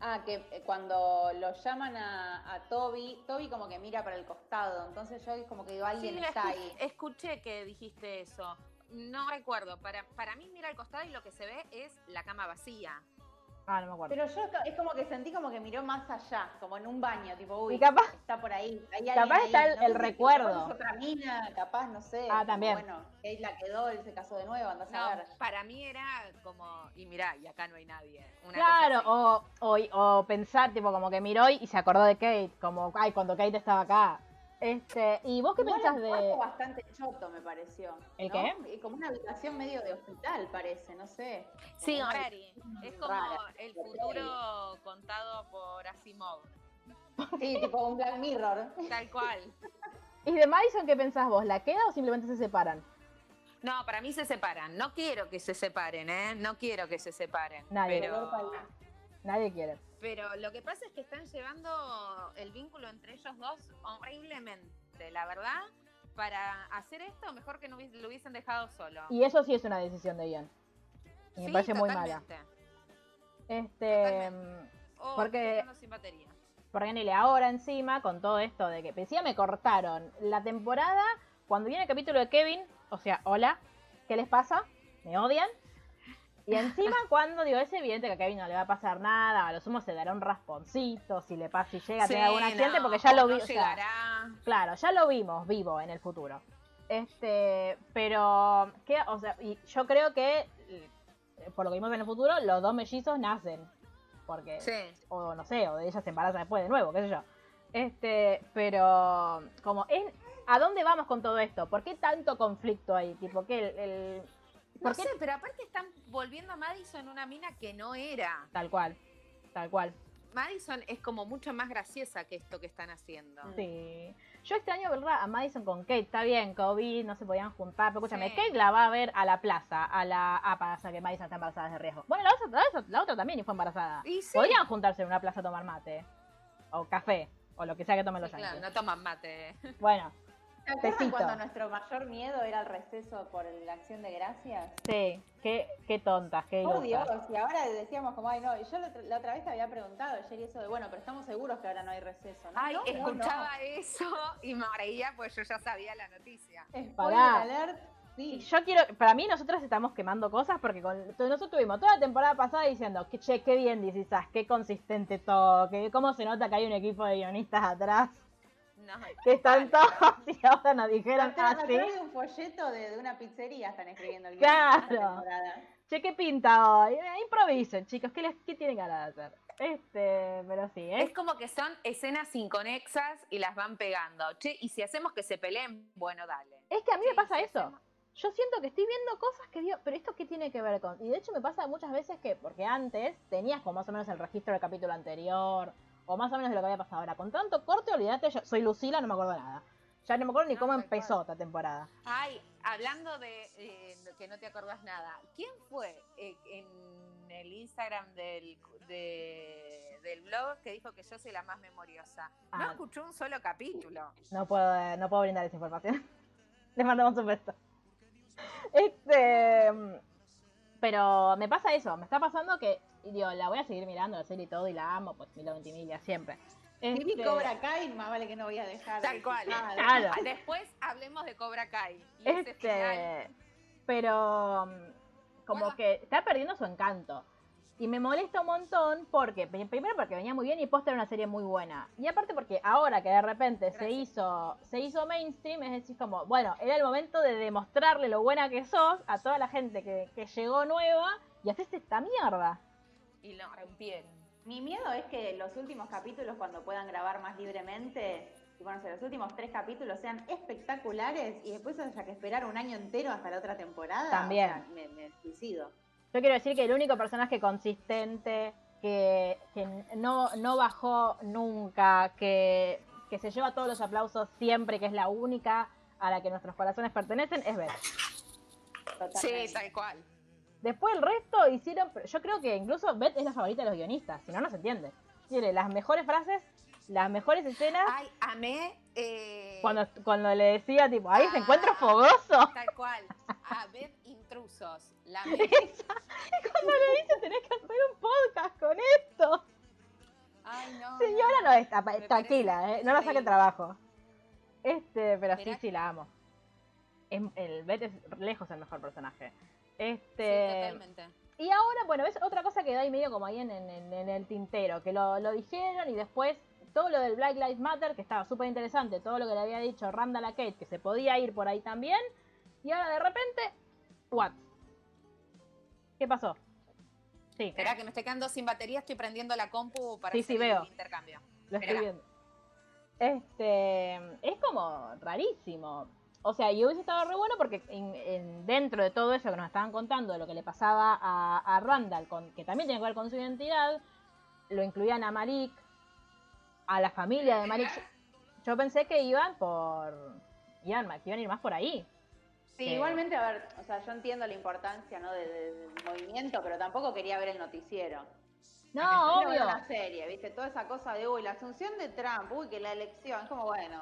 Ah, que eh, cuando lo llaman a, a Toby, Toby como que mira para el costado. Entonces yo es como que digo, alguien Sí, está ahí. escuché que dijiste eso. No recuerdo. Para, para mí, mira al costado y lo que se ve es la cama vacía. Ah, no me acuerdo. Pero yo es como que sentí como que miró más allá, como en un baño, tipo, uy, Y capaz- está por ahí. hay capaz ahí. está el- No recuerdo. capaz es otra mina, capaz, no sé. Ah, también. Bueno, Kate la quedó, él se casó de nuevo, andás No, a ver. para mí era como, y mirá, y acá no hay nadie. Una Claro, o, o, o pensar, tipo, como que miró y, y se acordó de Kate, como, ay, cuando Kate estaba acá. Este, ¿y vos qué Igual pensás el de...? cuarto bastante choto, me pareció. ¿El ¿no? qué? Y Como una habitación medio de hospital, parece, no sé. Sí. Es como rara. el futuro contado por Asimov. Sí, tipo un Black Mirror. Tal cual. ¿Y de Madison qué pensás vos? ¿La queda o simplemente se separan? No, para mí se separan. No quiero que se separen, ¿eh? No quiero que se separen. Nadie. Pero, Nadie quiere. Pero lo que pasa es que están llevando el vínculo entre ellos dos horriblemente, la verdad. Para hacer esto, mejor que no lo hubiesen dejado solo. Y eso sí es una decisión de Ian. Y me parece muy mala. Este. Oh, Porque- sin batería. Porque Nele, ahora encima, con todo esto de que encima me cortaron la temporada, cuando viene el capítulo de Kevin, o sea, hola, ¿qué les pasa? ¿Me odian? Y encima cuando digo, es evidente que a Kevin no le va a pasar nada, a lo sumo se dará un rasponcito si le pasa, si llega a tener Sí, algún accidente, no, porque ya lo no vi. o sea, llegará. Claro, ya lo vimos vivo en el futuro. Este, pero, ¿qué? O sea, y yo creo que, eh, por lo que vimos en el futuro, los dos mellizos nacen. Porque, Sí. o no sé, o de ella se embaraza después de nuevo, qué sé yo. Este, pero, como, es, ¿a dónde vamos con todo esto? ¿Por qué tanto conflicto ahí? Tipo, que el, el- No sé, pero aparte están volviendo a Madison una mina que no era. Tal cual, tal cual. Madison es como mucho más graciosa que esto que están haciendo. Sí. Yo extraño verla a Madison con Kate. Está bien, COVID, no se podían juntar. Pero escúchame, Sí. Kate la va a ver a la plaza. A la. Ah, para que Madison está embarazada de riesgo. Bueno, la otra, la otra- también y fue embarazada. Y sí, Podrían juntarse en una plaza a tomar mate. O café. O lo que sea que tomen los sí, claro, no toman mate. Bueno, ¿Te acuerdan cuando nuestro mayor miedo era el receso por la acción de gracias? sí. Qué, qué tontas, qué Oh Dios, y ahora decíamos como, ay no, y yo la, otra- la otra vez te había preguntado ayer y eso de, bueno, pero estamos seguros que ahora no hay receso, ¿no? Ay, No, no, escuchaba eso y me reía pues yo ya sabía la noticia. Pará. alert, Y sí. Yo quiero, para mí nosotros estamos quemando cosas porque con, nosotros tuvimos toda la temporada pasada diciendo que che, qué bien dices, qué consistente todo, que cómo se nota que hay un equipo de guionistas atrás, que están todos y ahora nos dijeron así. atrás de un folleto de, de una pizzería están escribiendo el Claro. Che, qué pinta hoy. Eh, improvisen, chicos, ¿qué, les, qué tienen ganas de hacer? Este, pero sí, es es como que son escenas inconexas y las van pegando. Che, y si hacemos que se peleen, bueno, dale. Es que a mí me pasa si eso. hacemos- Yo siento que estoy viendo cosas que digo, pero esto qué tiene que ver con. Y de hecho me pasa muchas veces que, porque antes tenías como más o menos el registro del capítulo anterior, o más o menos de lo que había pasado ahora. Con tanto corte, olvídate, yo soy Lucila, no me acuerdo nada. Ya no me acuerdo ni No, cómo empezó cual. esta temporada. Ay, hablando de eh, que no te acordás nada, ¿quién fue eh, en el Instagram del, de- del blog que dijo que yo soy la más memoriosa? No Ah. escuchó un solo capítulo. No puedo, eh, no puedo brindar esa información. Les mandamos un beso. Este. Pero me pasa eso, me está pasando que, y digo, la voy a seguir mirando la serie y todo, y la amo, pues Milo Ventimiglia siempre. Si vi Este, Cobra Kai, más vale que no voy a dejar. Tal cual. Claro. Después hablemos de Cobra Kai. Y ese final. Este, pero mm, como Bueno. que está perdiendo su encanto. Y me molesta un montón porque, pri- primero porque venía muy bien y posta era una serie muy buena. Y aparte porque ahora que de repente se hizo, se hizo mainstream, es decir, como, bueno, era el momento de demostrarle lo buena que sos a toda la gente que, que llegó nueva y haces esta mierda. Y lo rompieron. Mi miedo es que los últimos capítulos, cuando puedan grabar más libremente, y bueno, si los últimos tres capítulos sean espectaculares y después haya que esperar un año entero hasta la otra temporada, También. o sea, me, me suicido. Yo quiero decir que el único personaje consistente que, que no, no bajó nunca, que, que se lleva todos los aplausos siempre, que es la única a la que nuestros corazones pertenecen, es Beth. Totalmente. Sí, tal cual. Después el resto hicieron, yo creo que incluso Beth es la favorita de los guionistas, si no, no se entiende. Tiene las mejores frases, las mejores escenas, Ay, amé. eh, cuando, cuando le decía, tipo, ahí se encuentra fogoso. Tal cual. A ver intrusos. La amé. Esa. Y cuando le dice, tenés que hacer un podcast con esto. Ay, no. Señora no está, tranquila, parece eh, no la saque increíble. trabajo. Este, pero sí, sí la amo. Es- el Beth es lejos el mejor personaje. Sí, Este, totalmente. y ahora, bueno, ves otra cosa que da ahí medio como ahí en, en- en- en el tintero, que lo, lo dijeron y después todo lo del Black Lives Matter, que estaba súper interesante, todo lo que le había dicho Randall a Kate, que se podía ir por ahí también, y ahora de repente, what? ¿Qué pasó? Sí, Esperá que me estoy quedando sin batería, estoy prendiendo la compu para Sí, sí, hacer veo. el intercambio. Lo estoy Espera. viendo. Este, es como rarísimo. O sea, y hubiese estado re bueno porque en- en- dentro de todo eso que nos estaban contando, de lo que le pasaba a, a Randall, con, que también tiene que ver con su identidad, lo incluían a Marik, a la familia de Marik. Yo, yo pensé que iban por. Iban, que iban a ir más por ahí. Sí, igualmente, a ver, o sea, yo entiendo la importancia ¿no? de- de- del movimiento, pero tampoco quería ver el noticiero. No, obvio. una serie, ¿viste? Toda esa cosa de, uy, la asunción de Trump, uy, que la elección, es como, bueno.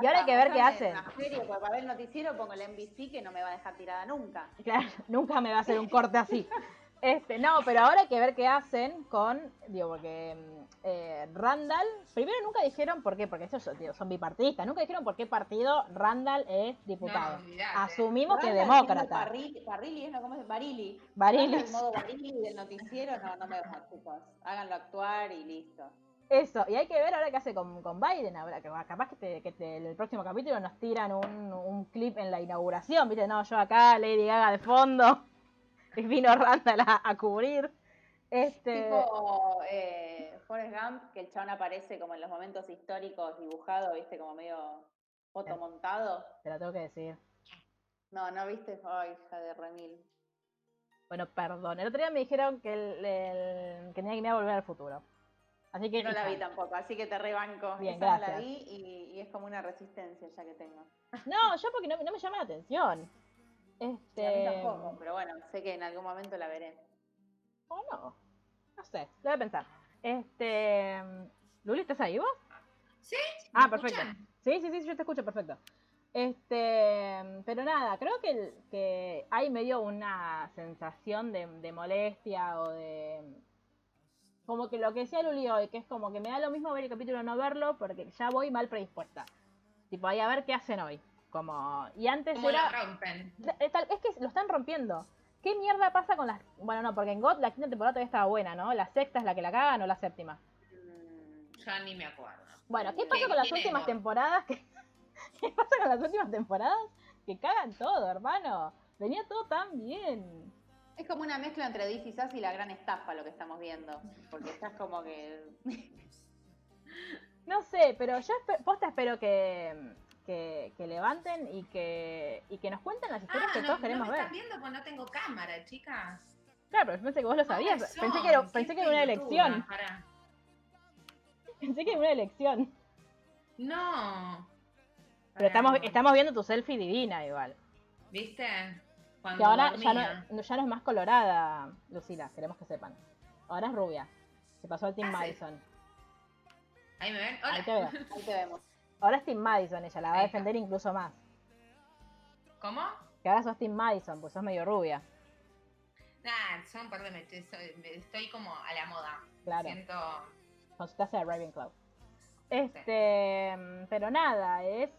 Y ahora hay que ver qué hacen. Serie, porque para ver el noticiero pongo el NBC que no me va a dejar tirada nunca. Claro, nunca me va a hacer un corte así. Este, no, pero ahora hay que ver qué hacen con, digo, porque eh, Randall, primero nunca dijeron por qué, porque ellos son, digo, son bipartidistas, nunca dijeron por qué partido Randall es diputado. No, olvidate. Asumimos que Randall demócrata. siendo Parri- Parrilli, ¿no? ¿Cómo es? Barili. Barili. El modo Barili del noticiero, no, no me chicos. Háganlo actuar y listo. Eso, y hay que ver ahora qué hace con, con Biden, ahora que capaz que, te- que te- el próximo capítulo nos tiran un, un clip en la inauguración, viste, no, yo acá, Lady Gaga de fondo, vino Randall a, a cubrir. Este, Tipo eh, Forrest Gump, que el chabón aparece como en los momentos históricos dibujado, viste, como medio fotomontado. te lo tengo que decir. No, ¿no viste? Ay, hija de remil. Bueno, perdón. El otro día me dijeron que, el, el- que tenía que ir a volver al futuro. Así que. No la vi tampoco, así que te rebanco. Bien, Esa no la gracias. vi y, y es como una resistencia ya que tengo. No, yo porque no, no me llama la atención. Y a mí Este. tampoco, pero bueno, sé que en algún momento la veré. O no. No sé, lo voy a pensar. Este. Luli, ¿estás ahí vos? ¿Sí? Ah, ¿Me perfecto. escuchan? Sí, sí, sí, yo te escucho perfecto. Este, pero nada, creo que, el- que hay medio una sensación de, de molestia o de... Como que lo que decía Luli hoy, que es como que me da lo mismo ver el capítulo o no verlo porque ya voy mal predispuesta. Tipo, ahí a ver qué hacen hoy. Como... Y antes ¿Cómo era... lo rompen? Eh, Es que lo están rompiendo. ¿Qué mierda pasa con las... Bueno, no, porque en God la quinta temporada todavía estaba buena, ¿no? ¿La sexta es la que la cagan o la séptima? Mm, Ya ni me acuerdo. Bueno, ¿qué ¿Qué- pasa con las últimas God? temporadas? ¿Qué, ¿Qué pasa con las últimas temporadas? Que cagan todo, hermano. Venía todo tan bien. Es como una mezcla entre This Is Us y la gran estafa lo que estamos viendo. Porque estás como que. No sé, pero yo posta espero que, que, que levanten y que, y que nos cuenten las historias Ah, que no, todos no queremos me ver. están viendo porque no tengo cámara, chicas. Claro, pero yo pensé que vos lo ¿Cómo sabías. son? Pensé que era, pensé que era una elección. Pensé que era una elección. No. Pero estamos, estamos viendo tu selfie divina igual. ¿Viste? Cuando Que ahora ya no, ya no es más colorada, Lucila, queremos que sepan. Ahora es rubia. Se pasó al Team Ah, sí. Madison. Ahí me ven. Ahí Hola. te veo. Ahí te vemos. Ahora es Team Madison, ella la va a defender incluso más. ¿Cómo? Que ahora sos Team Madison, pues sos medio rubia. Nah, son un par de meses. Estoy como a la moda. Claro. Siento. Consultaste a Ravenclaw. Este, pero nada, es.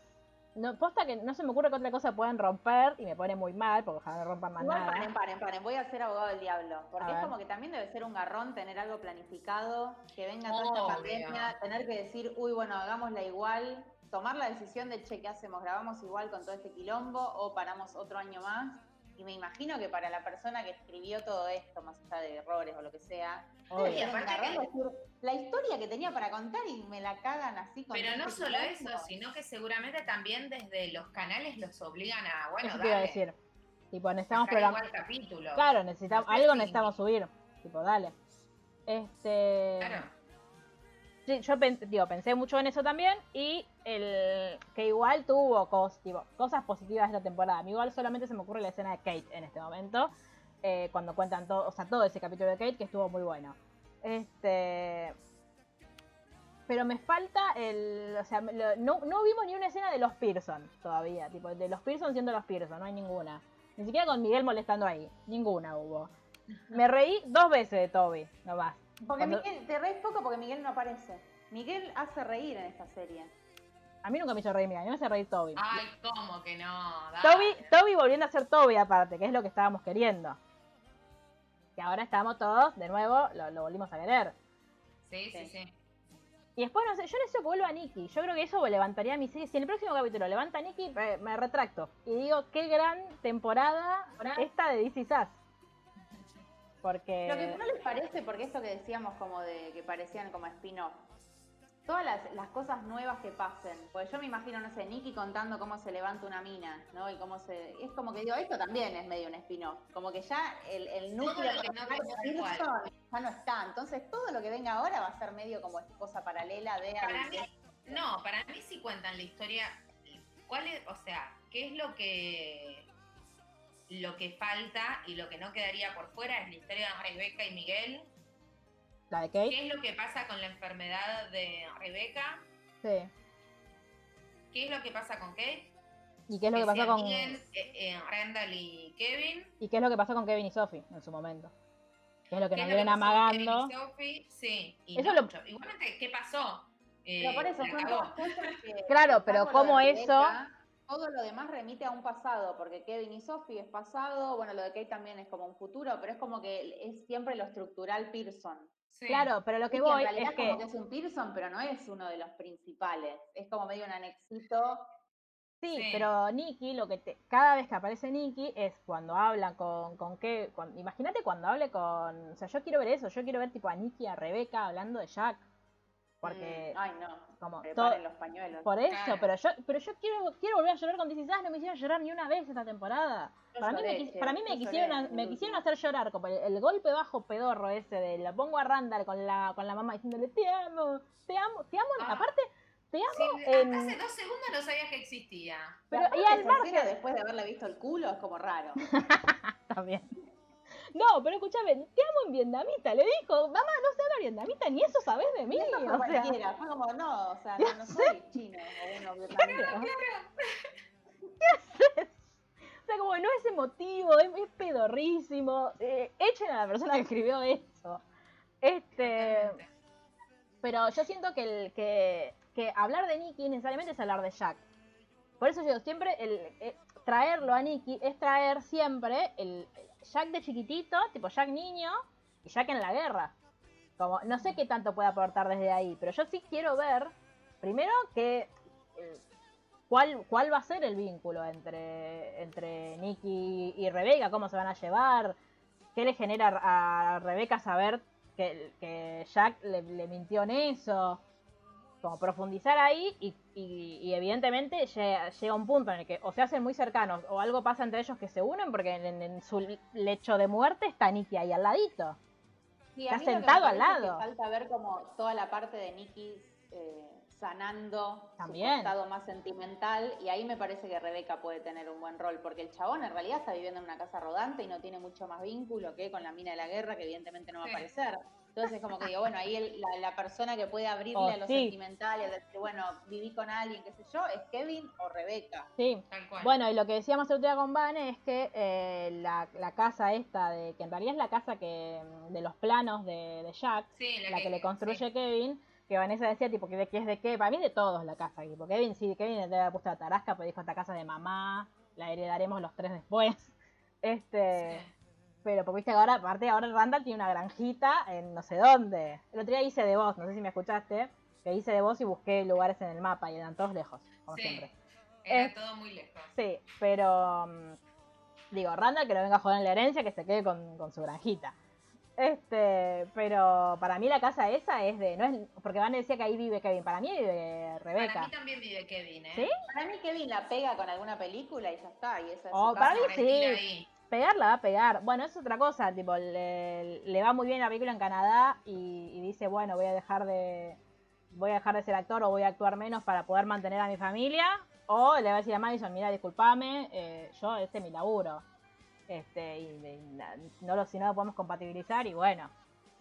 No, posta que no se me ocurre que otra cosa puedan romper y me pone muy mal porque ojalá no rompan más Igual, nada. paren, paren, paren. Voy a ser abogado del diablo. Porque A es ver. como que también debe ser un garrón tener algo planificado, que venga toda esta pandemia, tener que decir, uy, bueno, hagámosla igual, tomar la decisión de, che, ¿qué hacemos? ¿Grabamos igual con todo este quilombo o paramos otro año más? Y me imagino que para la persona que escribió todo esto, más allá de errores o lo que sea, Obvio. aparte que- decir, la historia que tenía para contar y me la cagan así con Pero no este solo eso, sino que seguramente también desde los canales los obligan a, bueno, iba a dale, decir. Tipo, necesitamos programar. capítulo. Claro, necesitamos, No sé algo si- necesitamos subir. Tipo, dale. Este. Claro. Yo pensé mucho en eso también y el que igual tuvo cosas positivas esta temporada. A mí igual solamente se me ocurre la escena de Kate en este momento, eh, cuando cuentan todo, o sea, todo ese capítulo de Kate que estuvo muy bueno. Este, pero me falta el, o sea, no, no vimos ni una escena de los Pearson todavía, tipo, de los Pearson siendo los Pearson, no hay ninguna. Ni siquiera con Miguel molestando ahí, ninguna hubo. Me reí dos veces de Toby, no más. Porque Cuando- Miguel, te reís poco porque Miguel no aparece. Miguel hace reír en esta serie. A mí nunca me hizo reír Miguel, a mí me hace reír Toby. Ay, ¿cómo que no? Dale. Toby, Toby volviendo a ser Toby aparte, que es lo que estábamos queriendo. Que ahora estamos todos, de nuevo, lo, lo volvimos a querer. Sí, sí, sí. Y después, no sé, yo necesito que vuelva a Nicky. Yo creo que eso levantaría mi serie. Si en el próximo capítulo levanta a Nicky, me, me retracto. Y digo, qué gran temporada esta de DC Sass. Porque... Lo que no les parece, porque esto que decíamos como de que parecían como spin-off, todas las, las cosas nuevas que pasen, pues yo me imagino, no sé, Nicky contando cómo se levanta una mina, ¿no? Y cómo se... Es como que digo, esto también es medio un spin-off, como que ya el, el Todo núcleo lo que no igual. ya no está, entonces todo lo que venga ahora va a ser medio como cosa paralela de... Para mí, No, para mí sí cuentan la historia. ¿Cuál es, o sea, qué es lo que lo que falta y lo que no quedaría por fuera es la historia de Rebeca y Miguel. ¿La de Kate? ¿Qué es lo que pasa con la enfermedad de Rebeca? Sí. ¿Qué es lo que pasa con Kate? ¿Y qué es lo que se pasa con amigan, eh, eh, Randall y Kevin? y qué es lo que pasa con Kevin y Sophie en su momento? ¿Qué es lo que ¿Qué nos vienen pasó con amagando? Kevin y Sophie? Sí, y Eso no lo- mucho. Igualmente, ¿qué pasó? Eh, Pero por eso la son cosas que. Claro, pero ¿cómo eso? Rebeca, Todo lo demás remite a un pasado, porque Kevin y Sophie es pasado, bueno, lo de Kate también es como un futuro, pero es como que es siempre lo estructural Pearson. Sí. Claro, pero lo que voy en realidad es como que que es un Pearson, pero no es uno de los principales. Es como medio un anexito. Sí, Sí. pero Nikki, lo que te, cada vez que aparece Nikki es cuando habla con, con qué, con- imagínate cuando hable con, o sea, yo quiero ver eso, yo quiero ver tipo a Nikki y a Rebeca hablando de Jack, porque Mm, ay, no. como todo, los pañuelos. por eso, Claro. pero yo, pero yo quiero, quiero volver a llorar con DC, no me hicieron llorar ni una vez esta temporada. Para mí, me, para mí me quisieron, me quisieron hacer llorar, como el, el golpe bajo pedorro ese de la pongo a Randall con la, con la mamá diciéndole te amo, te amo, te amo, Ah. aparte, te amo Sí, en- hace dos segundos no sabías que existía. pero, y al margen, después de haberle visto el culo es como raro. También. No, pero escúchame, te amo en vietnamita. Le dijo, mamá, no sé hablar vietnamita, ni eso sabes de mí. Eso fue O sea, cualquiera. Fue como, no, o sea, no, no soy chino o bueno, vietnamita. o sea, como no es emotivo, es, es pedorrísimo. Eh, echen a la persona que escribió eso. Este, Totalmente. pero yo siento que, el, que, que hablar de Nicky necesariamente es hablar de Jack. Por eso yo siempre el, eh, traerlo a Nicky es traer siempre el, el Jack de chiquitito, tipo Jack niño, y Jack en la guerra. Como, no sé qué tanto puede aportar desde ahí, pero yo sí quiero ver, primero, que eh, cuál, cuál va a ser el vínculo entre, entre Nicky y Rebeca, cómo se van a llevar, qué le genera a Rebeca saber que, que Jack le, le mintió en eso. Como profundizar ahí y, y- y evidentemente llega, llega un punto en el que o se hacen muy cercanos o algo pasa entre ellos que se unen porque en, en su lecho de muerte está Nicky ahí al ladito. Sí, Está sentado al parece es que lado. falta ver como toda la parte de Nicky eh, sanando También. su costado más sentimental y ahí me parece que Rebeca puede tener un buen rol porque el chabón en realidad está viviendo en una casa rodante y no tiene mucho más vínculo que con la mina de la guerra que evidentemente no va Sí. a aparecer. Entonces como que digo, bueno, ahí el- la, la persona que puede abrirle Oh, a lo sí. sentimental y a decir, bueno, viví con alguien, qué sé yo, es Kevin o Rebeca. Sí. Tal cual. Bueno, y lo que decíamos el otro día con Vane es que eh, la, la casa esta, de que en realidad es la casa que de los planos de, de Jack, sí, la que le construye sí. Kevin, que Vanessa decía tipo que de que es de qué, para mí de todos la casa, tipo Kevin sí, Kevin le haber puesto la tarasca, pero dijo esta casa de mamá, la heredaremos los tres después. Este, Sí. Pero porque viste que ahora, aparte ahora Randall tiene una granjita en no sé dónde. El otro día hice de voz, no sé si me escuchaste, que hice de voz y busqué lugares en el mapa y eran todos lejos, como Sí. siempre. Era Eh, todo muy lejos. Sí, pero mm, digo, Randall que no venga a joder en la herencia, que se quede con, con su granjita. Este, pero para mí la casa esa es de, no es, porque Van decía que ahí vive Kevin, para mí vive Para Rebeca. mí también vive Kevin, ¿eh? ¿Sí? Para mí Kevin la pega con alguna película y ya está, y esa es Oh, su para casa. mí sí. ahí. Pegar la va a pegar. Bueno, es otra cosa, tipo, le, le va muy bien la película en Canadá y, y dice, bueno, voy a dejar de voy a dejar de ser actor o voy a actuar menos para poder mantener a mi familia. O le va a decir a Madison, mira, discúlpame, eh, yo este es mi laburo. Este, y, no lo, si no lo podemos compatibilizar y bueno.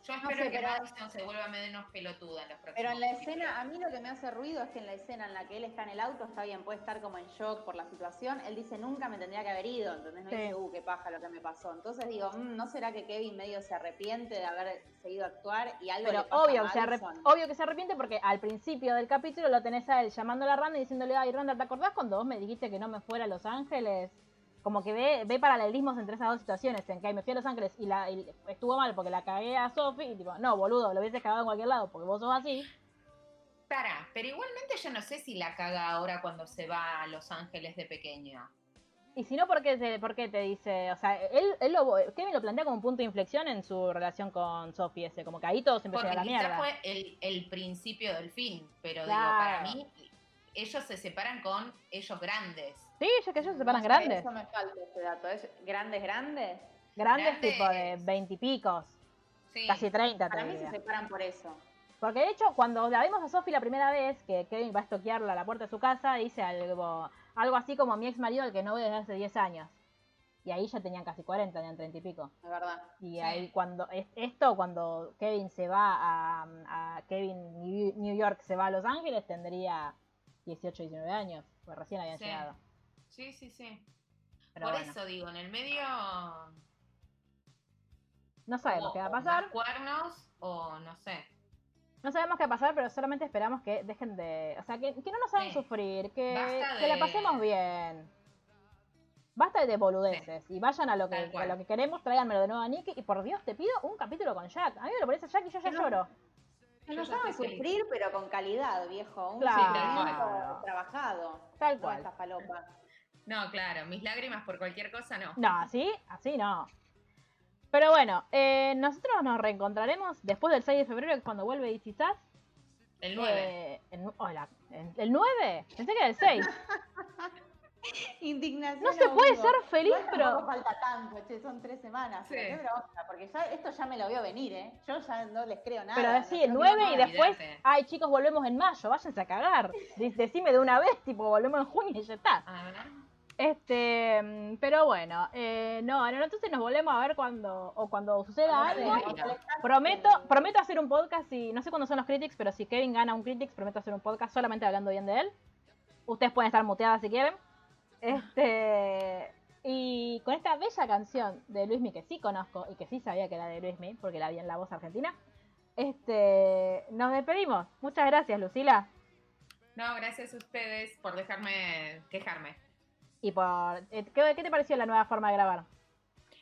Yo No espero sé, que pero- Madison se vuelva menos pelotuda en los próximos Pero en la escena, a mí lo que me hace ruido es que en la escena en la que él está en el auto, está bien, puede estar como en shock por la situación, él dice, nunca me tendría que haber ido, entonces no Sí. dice, uh, qué paja lo que me pasó. Entonces digo, "Mm, ¿no será que Kevin medio se arrepiente de haber seguido a actuar y algo Pero le pasa obvio, a que se arrep- obvio que se arrepiente porque al principio del capítulo lo tenés a él llamando a Randa y diciéndole, ay Randa, ¿te acordás cuando vos me dijiste que no me fuera a Los Ángeles? Como que ve, ve paralelismos entre esas dos situaciones, en que me fui a Los Ángeles y, la, y estuvo mal porque la cagué a Sophie y tipo, no, boludo, lo hubieses cagado en cualquier lado porque vos sos así. Pará, pero igualmente yo no sé si la caga ahora cuando se va a Los Ángeles de pequeña. Y si no, ¿por qué te, por qué te dice? O sea, él, él lo, Kevin lo plantea como un punto de inflexión en su relación con Sophie ese, como que ahí todo se empezó a la mierda. fue el, el principio del fin, pero Claro. digo, para mí, ellos se separan con ellos grandes. Sí, ellos que ellos se No sé, grandes. Eso me falta ese dato. ¿Es grandes, grandes? Grandes Grandes. tipo de veintipicos, Sí. casi treinta te Para mí se separan por eso. Porque de hecho, cuando la vimos a Sophie la primera vez, que Kevin va a estoquearla a la puerta de su casa, dice algo, algo así como mi ex marido, el que no veo desde hace 10 años. Y ahí ya tenían casi 40, tenían 30 y pico. Es verdad. Y Sí. ahí cuando es- esto, cuando Kevin se va a, a Kevin New New York se va a Los Ángeles, tendría 18, 19 años, pues recién habían Sí. llegado. Sí, sí, sí. Pero Por bueno, eso digo, en el medio. no sabemos o- qué va a o pasar. más cuernos o no sé. No sabemos qué va a pasar, pero solamente esperamos que dejen de. O sea, que, que no nos hagan Sí. sufrir, que, la pasemos bien. Basta de boludeces y vayan a lo, que, a lo que queremos, tráiganmelo de nuevo a Nicky. Y por Dios, te pido un capítulo con Jack. A mí me lo a Jack y yo ya lloro. Que nos hagan sufrir, pero con calidad, viejo. Un Claro. trabajado. Tal No cual. esta falopa. No, claro, mis lágrimas por cualquier cosa no. No, así, así no. Pero bueno, eh, nosotros nos reencontraremos después del 6 de febrero, que es cuando vuelve Sass. El 9. Eh, el, hola, ¿el, el 9? Pensé que era el 6. Indignación. No se puede ser feliz, tampoco pero. falta tanto, che, son tres semanas. Sí. Pero qué bronca, porque ya, esto ya me lo veo venir, ¿eh? Yo ya no les creo nada. Pero no sí, el ni 9 y después, ay chicos, volvemos en mayo, váyanse a cagar. De- Decime de una vez, tipo, volvemos en junio y ya está. A ver. Este, mm, pero bueno, eh, no, no, entonces nos volvemos a ver cuando, o cuando suceda algo. Prometo, prometo hacer un podcast y no sé cuándo son los critics, pero si Kevin gana un critics, prometo hacer un podcast solamente hablando bien de él. Ustedes pueden estar muteadas si quieren. Este, y con esta bella canción de Luismi que sí conozco y que sí sabía que era de Luismi, porque la vi en la voz argentina. Este, nos despedimos. Muchas gracias, Lucila. No, gracias a ustedes por dejarme quejarme. Y por. eh, ¿qué, qué te pareció la nueva forma de grabar?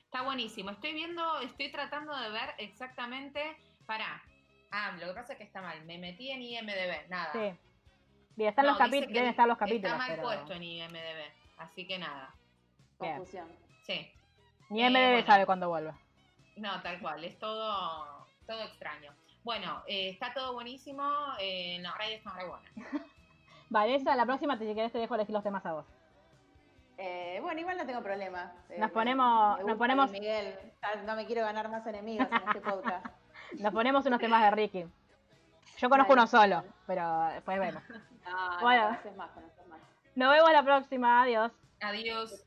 Está buenísimo. Estoy viendo, estoy tratando de ver exactamente. Para. Ah, lo que pasa es que está mal. Me metí en IMDB, nada. Sí. Bien, están No, los capítulos, deben estar los capítulos. Está mal pero puesto en IMDB. Así que nada. Confusión. Sí. Ni Eh, MDB bueno. sabe cuándo vuelve. No, tal cual. Es todo, todo extraño. Bueno, eh, está todo buenísimo. Eh, radio está muy buena. Vanessa, la próxima, te- si querés, te dejo elegir los temas a vos. Eh, bueno, igual no tengo problema. Eh, Nos ponemos- me nos ponemos- Miguel, Ya no me quiero ganar más enemigos en este podcast. Nos ponemos unos temas de Ricky. Yo conozco uno solo, pero después vemos. No, no, Bueno. más, más. Nos vemos la próxima. Adiós. Adiós.